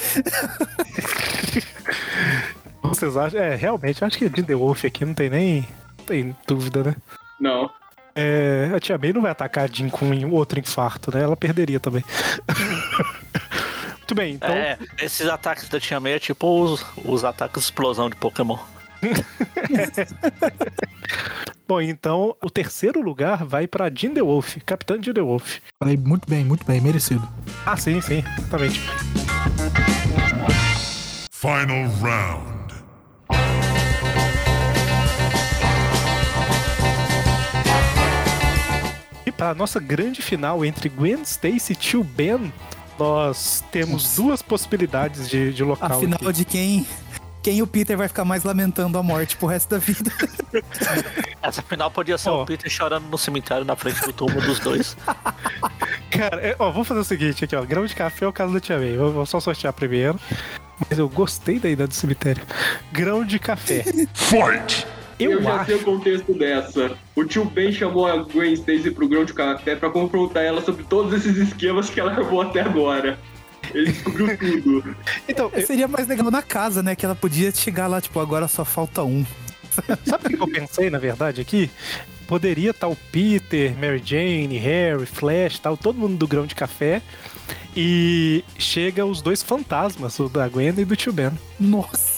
Vocês acham? É, realmente, acho que a Jean The Wolf aqui não tem nem não tem dúvida, né? Não. É, a Tia May não vai atacar a Jean com outro infarto, né? Ela perderia também. Muito bem, então. É, esses ataques da Tia May é tipo os, os ataques de explosão de Pokémon. Bom, então o terceiro lugar vai pra Jean The Wolf, Capitã The Wolf. Falei muito bem, muito bem, merecido. Ah, sim, sim, exatamente. Final round. Para nossa grande final entre Gwen Stacy e Tio Ben, nós temos duas possibilidades de, de local. Afinal, aqui. de quem, quem o Peter vai ficar mais lamentando a morte pro resto da vida. Essa final podia ser Ó. o Peter chorando no cemitério na frente do túmulo dos dois. Cara, é, ó, vamos fazer o seguinte aqui, ó. Grão de café é o caso da Tia May. Vou, vou só sortear primeiro. Mas eu gostei da ideia do cemitério. Grão de café. Fight! Eu, Eu, já acho. sei o contexto dessa. O tio Ben chamou a Gwen Stacy pro grão de café pra confrontar ela sobre todos esses esquemas que ela armou até agora. Ele descobriu tudo. Então, eu- Seria mais legal na casa, né? Que ela podia chegar lá, tipo, agora só falta um. sabe o que eu pensei, na verdade, aqui? Poderia estar o Peter, Mary Jane, Harry, Flash, tal, todo mundo do grão de café. E chega os dois fantasmas, o da Gwen e do tio Ben. Nossa!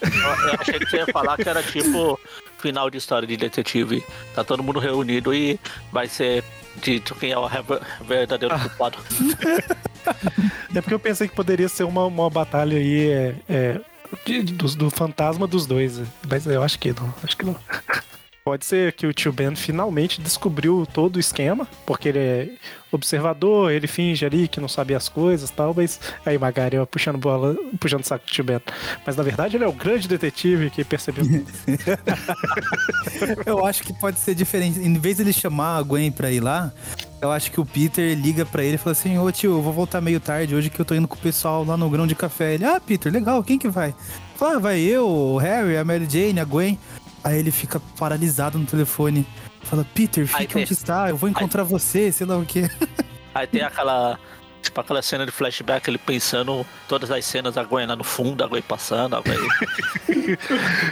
Eu, eu achei que você ia falar que era tipo final de história de detetive. Tá todo mundo reunido e vai ser dito quem é o verdadeiro culpado. É porque eu pensei que poderia ser uma, uma batalha aí é, é, do, do fantasma dos dois. Mas eu acho que não. Acho que não. Pode ser que o tio Ben finalmente descobriu todo o esquema, porque ele é observador, ele finge ali que não sabia as coisas tal, mas aí Magari ó, puxando bola, puxando saco do tio Ben. Mas na verdade ele é o grande detetive que percebeu. Eu acho que pode ser diferente. Em vez de ele chamar a Gwen pra ir lá, eu acho que o Peter liga pra ele e fala assim: Ô tio, eu vou voltar meio tarde hoje que eu tô indo com o pessoal lá no grão de café. Ele, ah, Peter, legal, quem que vai? Fala, ah, vai eu, o Harry, a Mary Jane, a Gwen. Aí ele fica paralisado no telefone. Fala, Peter, Aí onde está, eu vou encontrar você, sei lá o quê. Aí tem aquela. Tipo aquela cena de flashback, ele pensando todas as cenas, a Gwen lá no fundo, a Gwen passando, a Gwen.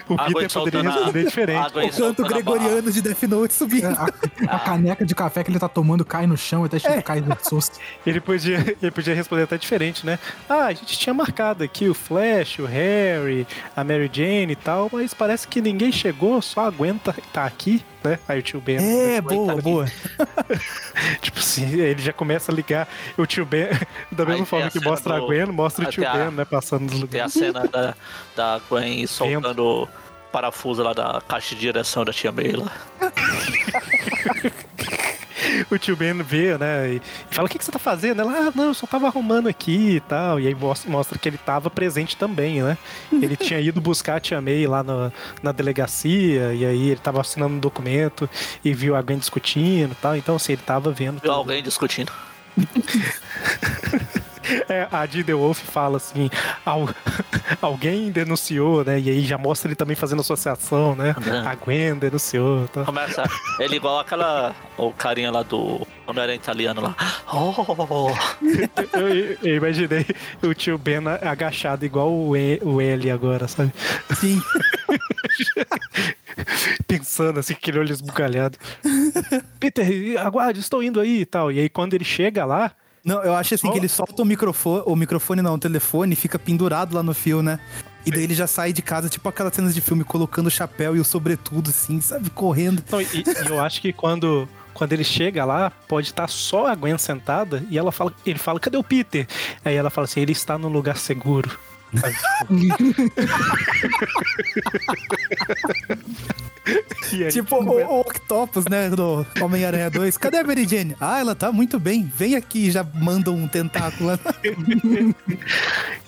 O A Gwen Peter poderia soltando a- responder diferente. Gwen O canto gregoriano de Death Note subindo. A, a caneca de café que ele tá tomando cai no chão, até chega cai no susto. Ele podia, ele podia responder até diferente, né? Ah, a gente tinha marcado aqui o Flash, o Harry, a Mary Jane e tal, mas parece que ninguém chegou, só a Gwen tá, tá aqui, né? Aí o tio Ben. É, boa, tá aqui. boa. Tipo assim, ele já começa a ligar o tio Ben, da mesma forma que mostra do- a Gwen, mostra o tio Ben, né? Passando nos Tem a lugares. cena da, da Gwen soltando o parafuso lá da caixa de direção da tia May lá. O tio Ben vê, né? E fala: O que, que você tá fazendo? Ela, ah, não, eu só tava arrumando aqui e tal. E aí mostra, que ele tava presente também, né? Ele tinha ido buscar a tia May lá na, na delegacia, e aí ele tava assinando um documento e viu a Gwen discutindo e tal. Então, assim, ele tava vendo. Viu tudo. alguém discutindo. É, a Dee Wolf fala assim: "Al- alguém denunciou, né? E aí já mostra ele também fazendo associação, né? Uhum. A Gwen denunciou. Tá? Começa. Ele igual aquela. O carinha lá do. Quando era italiano lá. Oh, Eu, eu- eu imaginei o tio Ben agachado igual o, e, o L agora, sabe? Sim. Pensando assim, aquele olho esbugalhado. Peter, aguarde, estou indo aí e tal. E aí quando ele chega lá, Não, eu acho assim Só- que ele solta o microfone, o microfone não, o telefone, fica pendurado lá no fio, né? E daí ele já sai de casa, tipo aquelas cenas de filme, colocando o chapéu e o sobretudo, assim, sabe, correndo. Não, e, e eu acho que quando, quando ele chega lá, pode estar só a Gwen sentada e ela fala, ele fala, cadê o Peter? Aí ela fala assim, ele está no lugar seguro. Aí, Tipo o, o Octopus, né, do Homem-Aranha 2. Cadê a Mary Jane? Ah, ela tá muito bem. Vem aqui, já manda um tentáculo.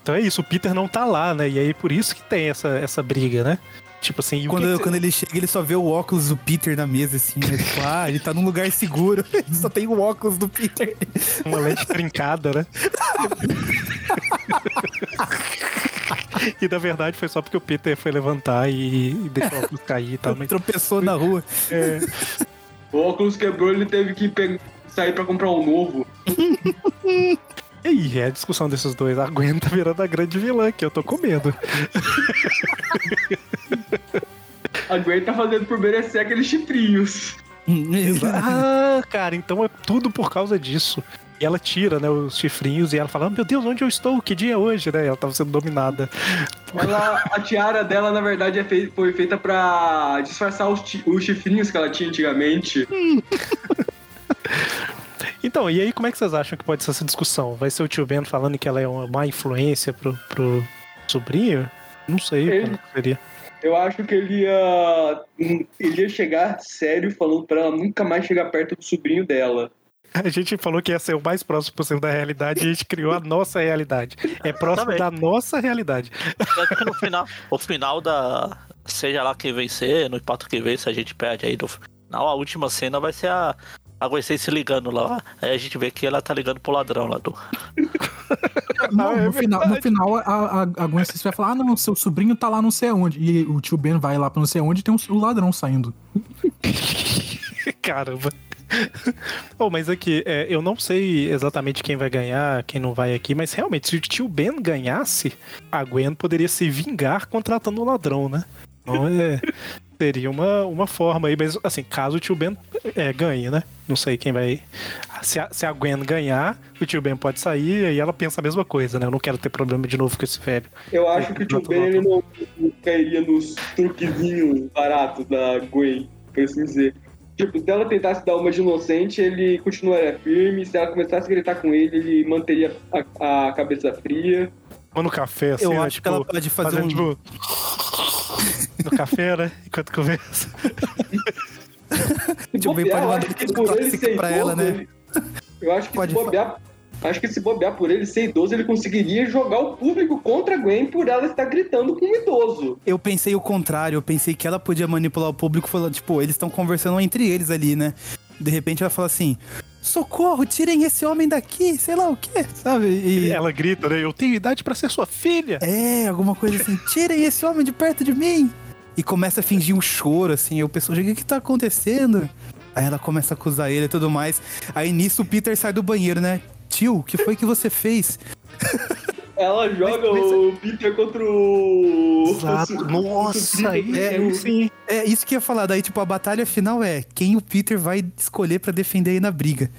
Então é isso, o Peter não tá lá, né? E aí por isso que tem essa, essa briga, né? Tipo assim, e Quando, que que quando ele chega, ele só vê o óculos do Peter na mesa, assim, né? Tipo, ah, ele tá num lugar seguro. só tem o óculos do Peter. uma lente trincada, né? e na verdade foi só porque o Peter foi levantar e, e deixou o óculos cair e tal. Mas, Tropeçou na rua. é, O óculos quebrou, ele teve que pe- sair pra comprar um novo. E aí, é a discussão desses dois. A Gwen tá virando a grande vilã, que eu tô com medo. A Gwen tá fazendo por merecer aqueles chifrinhos. ah, cara, então é tudo por causa disso. E ela tira, né, os chifrinhos e ela fala, "Ah, meu Deus, onde eu estou? Que dia é hoje, né? Ela tava sendo dominada. Ela, a tiara dela, na verdade, é fei- foi feita pra disfarçar os, os chifrinhos que ela tinha antigamente. Então, e aí como é que vocês acham que pode ser essa discussão? Vai ser o tio Ben falando que ela é uma má influência pro, pro sobrinho? Não sei Ele- como seria. Eu acho que ele ia, ele ia chegar sério falando pra ela nunca mais chegar perto do sobrinho dela. A gente falou que ia ser o mais próximo possível da realidade e a gente criou a nossa realidade. É próximo Também. da nossa realidade. No final, o final da. Seja lá quem vencer, não importa quem vencer, a gente perde aí. No final, a última cena vai ser a. A Gwen Stacy ligando lá. Aí a gente vê que ela tá ligando pro ladrão lá do. Não, é no, final, no final, a, a, a Gwen Stacy vai falar: Ah, não, seu sobrinho tá lá não sei onde. E o tio Ben vai lá pra não sei onde e tem um, o ladrão saindo. Caramba. Oh, mas aqui, é, eu não sei exatamente quem vai ganhar, quem não vai aqui, mas realmente, se o tio Ben ganhasse, a Gwen poderia se vingar contratando o ladrão, né? Então é, seria uma, uma forma aí, mas assim, caso o tio Ben é, ganhe, né? Não sei quem vai. Se a, se a Gwen ganhar, o tio Ben pode sair e ela pensa a mesma coisa, né? Eu não quero ter problema de novo com esse velho. Eu acho que o tio Ben ele não, não cairia nos truquezinhos baratos da Gwen, por assim dizer. Tipo, se ela tentasse dar uma de inocente, ele continuaria firme. Se ela começasse a gritar com ele, ele manteria a, a cabeça fria. Ou no café, assim, Eu né? acho que ela pode fazer fazendo, um- tipo, no café, né? Enquanto conversa. O tio Ben bobear, pode eu mandar acho que ele tóxico pra ela, idoso, né? Eu acho que Pode se bobear. Acho que se bobear por ele ser idoso, ele conseguiria jogar o público contra a Gwen por ela estar gritando com um idoso. Eu pensei o contrário, eu pensei que ela podia manipular o público falando, tipo, eles estão conversando entre eles ali, né? De repente ela fala assim: socorro, tirem esse homem daqui, sei lá o quê, sabe? E. Ela grita, né? Eu tenho idade pra ser sua filha. É, alguma coisa assim, tirem esse homem de perto de mim. E começa a fingir um choro, assim, aí o pessoal diz, o que que tá acontecendo? Aí ela começa a acusar ele e tudo mais. Aí nisso o Peter sai do banheiro, né? Tio, o que foi que você fez? Ela joga o Peter contra o. Exato. Nossa, aí É, é, sim. É isso que eu ia falar, daí tipo, a batalha final é quem o Peter vai escolher pra defender aí na briga.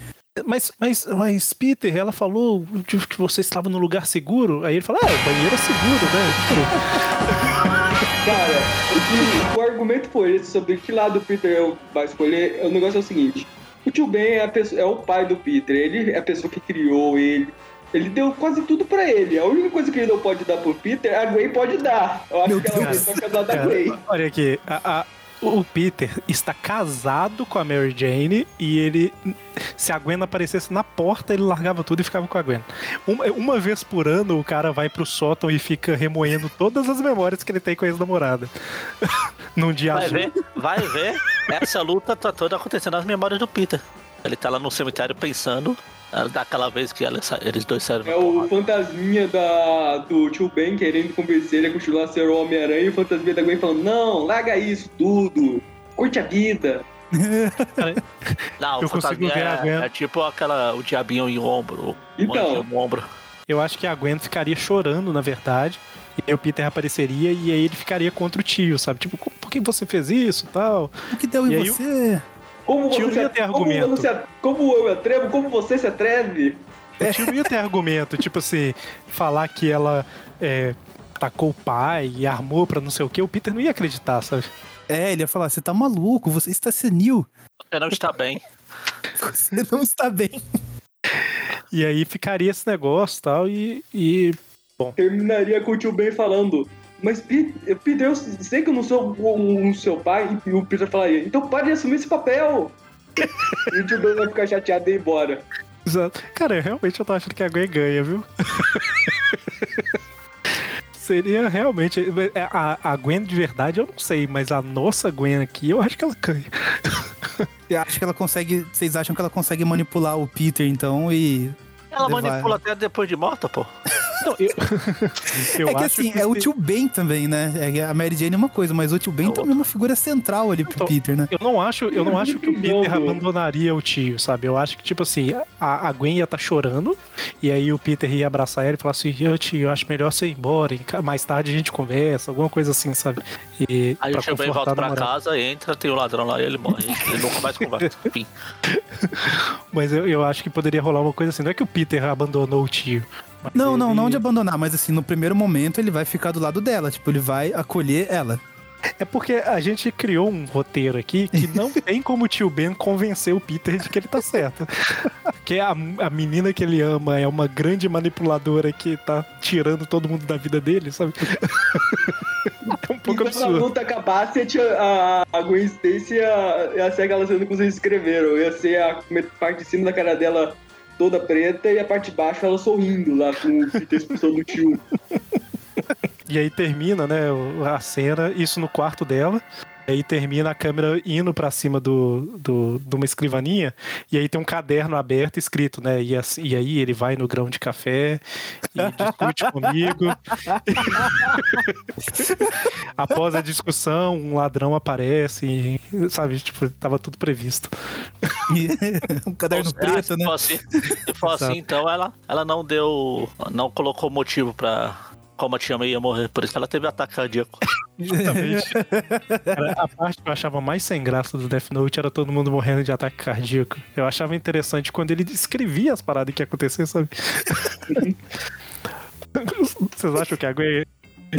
Mas, mas, mas, Peter, ela falou de que você estava no lugar seguro. Aí ele fala, ah, o banheiro é seguro, né? Cara, o, que- o argumento foi esse sobre que lado o Peter vai escolher. O negócio é o seguinte: o tio Ben é, pessoa- é o pai do Peter, ele é a pessoa que criou ele. Ele deu quase tudo pra ele. A única coisa que ele não pode dar pro Peter, a Gwen pode dar. Eu acho Meu que ela Deus. vai casar da Gwen. olha aqui, a- a- o Peter está casado com a Mary Jane e ele, se a Gwen aparecesse na porta, ele largava tudo e ficava com a Gwen. Uma, uma vez por ano, o cara vai pro sótão e fica remoendo todas as memórias que ele tem com a ex-namorada. Num dia Vai azul. ver, vai ver. Essa luta tá toda acontecendo nas memórias do Peter. Ele tá lá no cemitério pensando daquela vez que ela eles dois saíram. É o fantasminha da, do tio Ben querendo convencer ele a continuar a ser o Homem-Aranha e o fantasminha da Gwen falando: Não, larga isso tudo, curte a vida. Não, Eu o consigo fantasminha ver a Gwen. é, é tipo aquela, o diabinho em ombro. Então. ombro. Eu acho que a Gwen ficaria chorando, na verdade. E aí o Peter apareceria e aí ele ficaria contra o tio, sabe? Tipo, por que você fez isso e tal? O que deu E em você? Como você, se, ter como, argumento. você, como eu me atrevo, como você se atreve? O tio não ia ter argumento, tipo assim, falar que ela é, tacou o pai e armou pra não sei o que, o Peter não ia acreditar, sabe? É, ele ia falar, você tá maluco, você está senil, Você não está bem. você não está bem. E aí ficaria esse negócio e tal, e, e Terminaria com o tio Ben falando. Mas Pe- Peter, eu sei que eu não sou o, o seu pai. E o Peter falaria, então pode assumir esse papel. e o tio Ben vai ficar chateado e ir embora. Exato. Cara, realmente eu tô achando que a Gwen ganha, viu? Seria realmente. é, A, a Gwen de verdade eu não sei, mas a nossa Gwen aqui eu acho que ela ganha. Eu acho que ela consegue. Vocês acham que ela consegue manipular o Peter, então, e. Ela Levar. manipula até depois de morta, pô. Não, eu, eu é que acho assim, é o tio Ben também, né? É que a Mary Jane é uma coisa, mas o tio Ben também é uma figura central ali pro Então, Peter, né? Eu não acho, eu não acho que o Peter abandonaria o tio, sabe? Eu acho que, tipo assim, a, a Gwen ia estar chorando, e aí o Peter ia abraçar ela e falar assim, eu tio, eu acho melhor você ir embora, mais tarde a gente conversa, alguma coisa assim, sabe? E Aí o tio Ben volta pra casa, entra, tem o ladrão lá e ele morre. Ele nunca mais conversa. Enfim. Mas eu, eu acho que poderia rolar uma coisa assim, não é que o Peter abandonou o tio. Mas Não, não, ele- não de abandonar, mas assim, no primeiro momento ele vai ficar do lado dela, tipo, ele vai acolher ela. É porque a gente criou um roteiro aqui que não tem como o tio Ben convencer o Peter de que ele tá certo. Que a, a menina que ele ama é uma grande manipuladora que tá tirando todo mundo da vida dele, sabe? É um pouco Enquanto a absurdo. luta acabasse, a, a, a Gwen Stacy ia, ia ser aquela cena que vocês escreveram. Ia ser a parte de cima da cara dela toda preta e a parte de baixo ela sorrindo lá com o expulsão do tio. E aí termina, né, a cena, isso no quarto dela. E aí termina a câmera indo pra cima do, do, de uma escrivaninha. E aí tem um caderno aberto escrito, né? E, assim- e aí ele vai no grão de café e discute comigo. Após a discussão, um ladrão aparece, e, sabe? Tipo, tava tudo previsto. um caderno Ah, preto, se né? for assim, for assim, então ela, ela não deu. não colocou motivo pra. Como a tia May ia morrer, por isso que ela teve ataque cardíaco. Exatamente. Cara, a parte que eu achava mais sem graça do Death Note era todo mundo morrendo de ataque cardíaco. Eu achava interessante quando ele descrevia as paradas que ia acontecer, sabe? Vocês acham que a Gwen.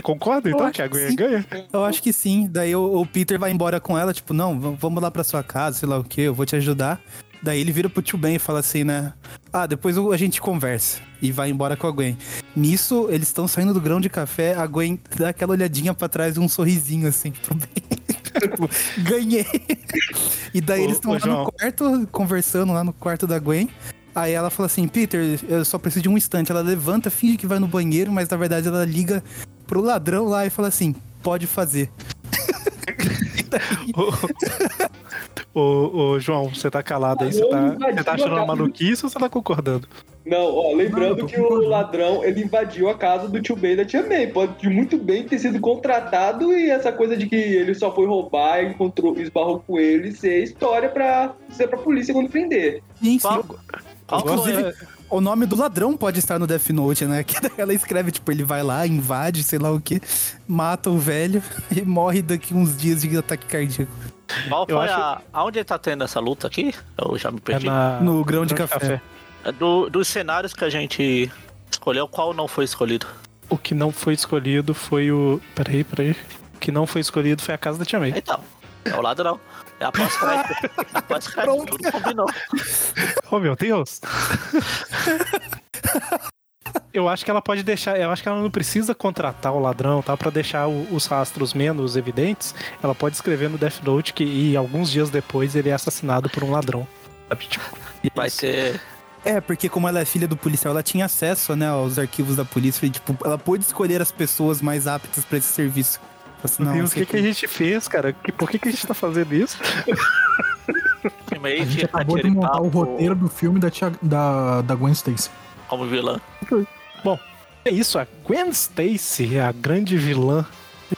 Concordam Eu então acho que a Gwen sim. ganha? Eu acho que sim. Daí o, o Peter vai embora com ela, tipo, não, vamos lá pra sua casa, sei lá o que, eu vou te ajudar. Daí ele vira pro tio Ben e fala assim, né? Ah, depois a gente conversa. E vai embora com a Gwen. Nisso, eles estão saindo do grão de café, a Gwen dá aquela olhadinha pra trás e um sorrisinho assim pro Ben. Tipo, Ganhei! E daí Ô, eles estão lá João. no quarto, conversando lá no quarto da Gwen. Aí ela fala assim, Peter, eu só preciso de um instante. Ela levanta, finge que vai no banheiro, mas na verdade ela liga pro ladrão lá e fala assim, pode fazer. Ô, ô, João, você tá calado aí? Você tá, você tá achando uma maluquice ou você tá concordando? Não, ó, lembrando Não, que o ladrão, ele invadiu a casa do tio Ben da tia May. Pode muito bem ter sido contratado e essa coisa de que ele só foi roubar e encontrou, esbarrou com ele ser história pra ser pra polícia quando prender. Sim, sim. Qual, qual Inclusive, foi? o nome do ladrão pode estar no Death Note, né? Que ela escreve, tipo, ele vai lá, invade, sei lá o que, mata o velho e morre daqui uns dias de ataque cardíaco. Qual Eu foi acho- a. Aonde ele tá tendo essa luta aqui? Eu já me É perdi. na, No grão de café. É Do, dos cenários que a gente escolheu, qual não foi escolhido? O que não foi escolhido foi o. Peraí, peraí. O que não foi escolhido foi a casa da Tia May. Então, é o ladrão. É a pós-crédito. A pós-crédito, tudo combinou. Oh, meu Deus! Eu acho que ela pode deixar. Eu acho que ela não precisa contratar o ladrão, tá? Pra deixar o- os rastros menos evidentes. Ela pode escrever no Death Note que e alguns dias depois ele é assassinado por um ladrão. Tipo, Vai ter. É, porque como ela é filha do policial, ela tinha acesso, né, aos arquivos da polícia e, tipo, ela pôde escolher as pessoas mais aptas pra esse serviço. Assim, meu Deus, o que, que a gente fez, cara? Que- Por que, que a gente tá fazendo isso? A gente acabou de montar o roteiro do filme da, tia, da, da Gwen Stacy. Como vilã. É isso, a Gwen Stacy, a grande vilã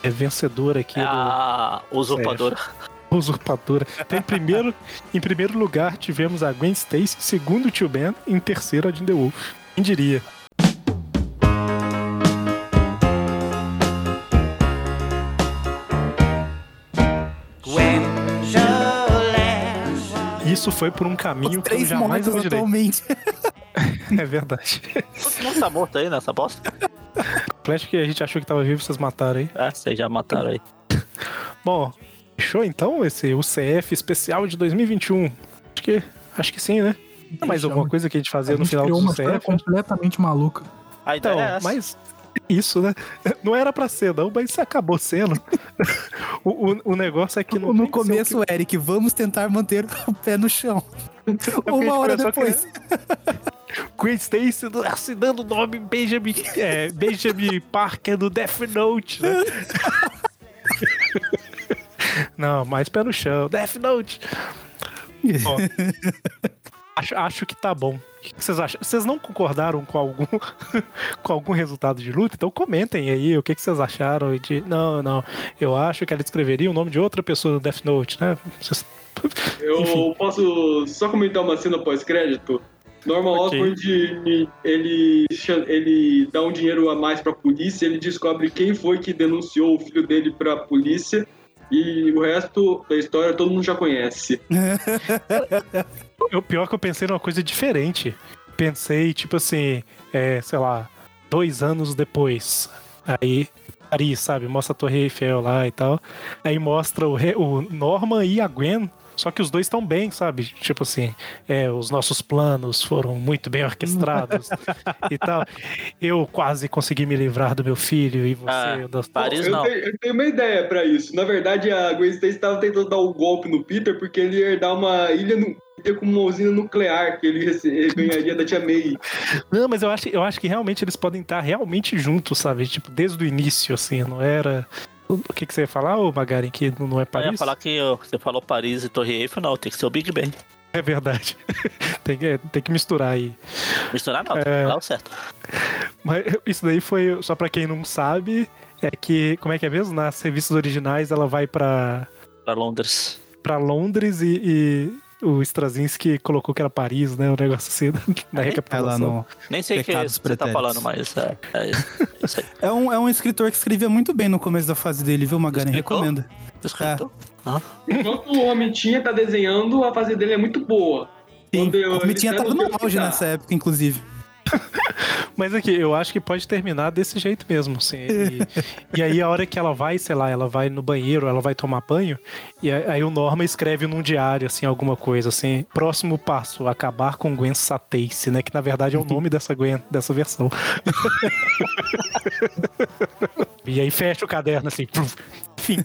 é vencedora aqui É do. a usurpadora. usurpadora. Então, em primeiro, em primeiro lugar, tivemos a Gwen Stacy, segundo o Tio Ben, em terceiro a Jim The Wolf. Quem diria? Isso foi por um caminho Os que eu três jamais imaginei. É verdade. Todo mundo tá morto aí nessa bosta? Flash que a gente achou que tava vivo, vocês mataram aí. É, vocês já mataram aí. Bom, fechou então esse UCF especial de 2021? Acho que, acho que sim, né? Tem mais alguma coisa que a gente fazia A no gente final do uma história UCF? completamente maluca. A ideia Então, é essa. mas isso, né? Não era pra ser, não, mas isso acabou sendo. o, o, o negócio é que não no tem que começo, Eric, vamos tentar manter o pé no chão. a Uma hora depois. Gwen Stacy assinando o nome Benjamin, é, Benjamin Parker do Death Note, né? Não, mais pé no chão. Death Note. Ó, acho, acho que tá bom. O que vocês acham? Vocês não concordaram com algum, com algum resultado de luta? Então comentem aí o que que vocês acharam de. Não, não. Eu acho que ela escreveria o nome de outra pessoa no Death Note, né? Vocês- Eu Enfim. posso só comentar uma cena pós-crédito? Norman Ok. Osborn, ele, ele dá um dinheiro a mais pra polícia, ele descobre quem foi que denunciou o filho dele pra polícia, e o resto da história todo mundo já conhece. O pior que eu pensei numa coisa diferente. Pensei, tipo assim, é, sei lá, dois anos depois. Aí, Paris, sabe? Mostra a Torre Eiffel lá e tal. Aí mostra o, o Norman e a Gwen. Só que os dois estão bem, sabe? Tipo assim, é, os nossos planos foram muito bem orquestrados e tal. Eu quase consegui me livrar do meu filho e você. Ah, das- Paris eu, não. tenho, eu tenho uma ideia pra isso. Na verdade, a Gwen Stacy estava tentando dar um golpe no Peter porque ele ia herdar uma ilha ter com uma usina nuclear que ele rece- ganharia da Tia May. Não, mas eu acho, eu acho que realmente eles podem estar realmente juntos, sabe? Tipo, desde o início, assim, não era. O que, que você ia falar, ô Magarin, que não é Eu Paris? ia falar que você falou Paris e Torre Eiffel, não, tem que ser o Big Ben. É verdade. tem, que, tem que misturar aí. Misturar não, tem É. que falar o certo. Mas isso daí foi, só pra quem não sabe, é que, como é que é mesmo? Nas revistas originais ela vai pra, Pra Londres. pra Londres e, e o Straczynski colocou que era Paris, né? O negócio assim, na Ela recapitulação. não. Nem sei o que você tá falando, mas é, é isso aí. É um, é um escritor que escrevia muito bem no começo da fase dele, viu, Magaren? Escritor? Recomendo. Escritor? Enquanto o Homem-Tinha tá desenhando, a fase dele é muito boa. Sim, eu- o Comitinha ele tava no auge nessa época, inclusive. Mas aqui, eu acho que pode terminar desse jeito mesmo, assim. E, e aí a hora que ela vai, sei lá, ela vai no banheiro, ela vai tomar banho, e aí o Norma escreve num diário, assim, alguma coisa, assim. Próximo passo, acabar com Gwen Stacy, né? Que na verdade é o nome dessa Gwen, dessa versão. e aí fecha o caderno, assim. Enfim.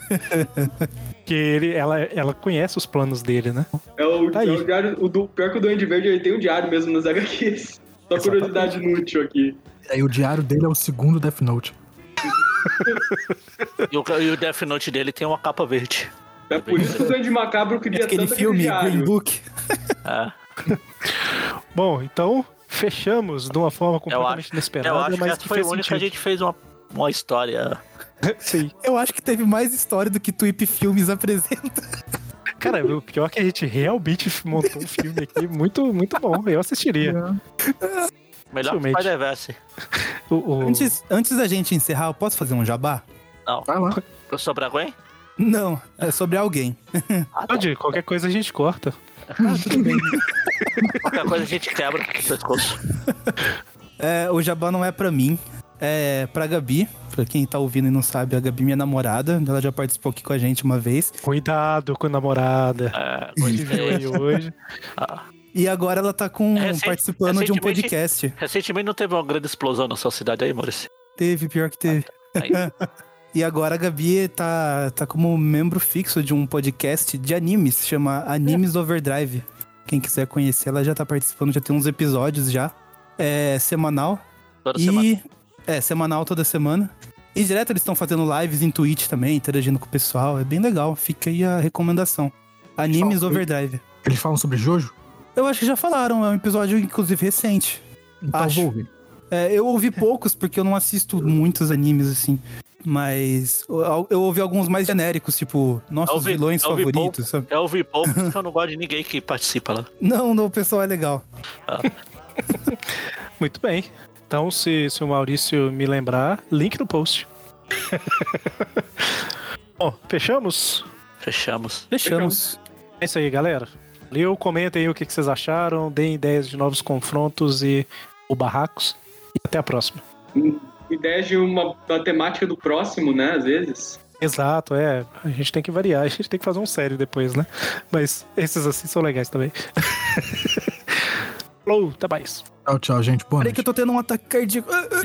Que ele, ela, ela conhece os planos dele, né? É o, Tá é o diário, o do, pior que o Duende Verde ele tem um diário mesmo nas HQs. Só curiosidade inútil aqui. Aí o diário dele é o segundo Death Note. E o, e o Death Note dele tem uma capa verde. É por isso que o Duende Macabro queria Aquele tanto filme, aquele Green diário. Book. É. Bom, então fechamos de uma forma Eu completamente acho, inesperada, eu acho que mas essa que foi a fez única que a gente fez uma, uma história. Sim. Eu acho que teve mais história do que Tweep Filmes apresenta. Cara, o pior é que a gente realmente montou um filme aqui muito, muito bom. Eu assistiria. Melhor que. Spider-Verse. O, o- Antes, antes da gente encerrar, eu posso fazer um jabá? Não. Vai lá. Sobre a Gwen? Não, é sobre alguém. Pode, qualquer coisa a gente corta. Qualquer coisa a gente quebra o pescoço. É, o jabá não é pra mim, é pra Gabi. Pra quem tá ouvindo e não sabe, a Gabi é minha namorada. Ela já participou aqui com a gente uma vez. Cuidado com a namorada. É, viu aí gostei. hoje. Ah. E agora ela tá com, Recente- participando de um podcast. Recentemente não teve uma grande explosão na sua cidade aí, Maurício? Teve, pior que teve. Aí. E agora a Gabi tá, tá como membro fixo de um podcast de animes, chama Animes Overdrive. Quem quiser conhecer, ela já tá participando, já tem uns episódios já. É semanal. Toda e semana. É semanal toda semana. E direto eles estão fazendo lives em Twitch também, interagindo com o pessoal. É bem legal. Fica aí a recomendação. Animes Fala. Overdrive. Eles falam sobre Jojo? Eu acho que já falaram, é um episódio inclusive recente. Então Acho. vou ouvir. É, eu ouvi poucos porque eu não assisto muitos animes assim. Mas eu, eu ouvi alguns mais genéricos, tipo, nossos Eu ouvi- vilões eu ouvi favoritos, sabe? Eu ouvi pouco porque eu não gosto de ninguém que participa lá. Não, não, o pessoal é legal. Muito bem. Então, se, se o Maurício me lembrar, link no post. Bom, fechamos? Fechamos. Fechamos. É isso aí, galera. Valeu, comentem aí o que que vocês acharam, deem ideias de novos confrontos e ou barracos. E até a próxima. Ideias de uma da temática do próximo, né? Às vezes. Exato, é. A gente tem que variar, a gente tem que fazer um sério depois, né? Mas esses assim são legais também. Falou, até mais. Tchau, tchau, gente. Boa Peraí noite. que eu tô tendo um ataque cardíaco. Ah, ah.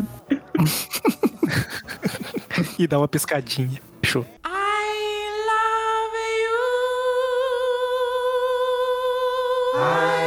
E dá uma piscadinha. Fechou. I love you. I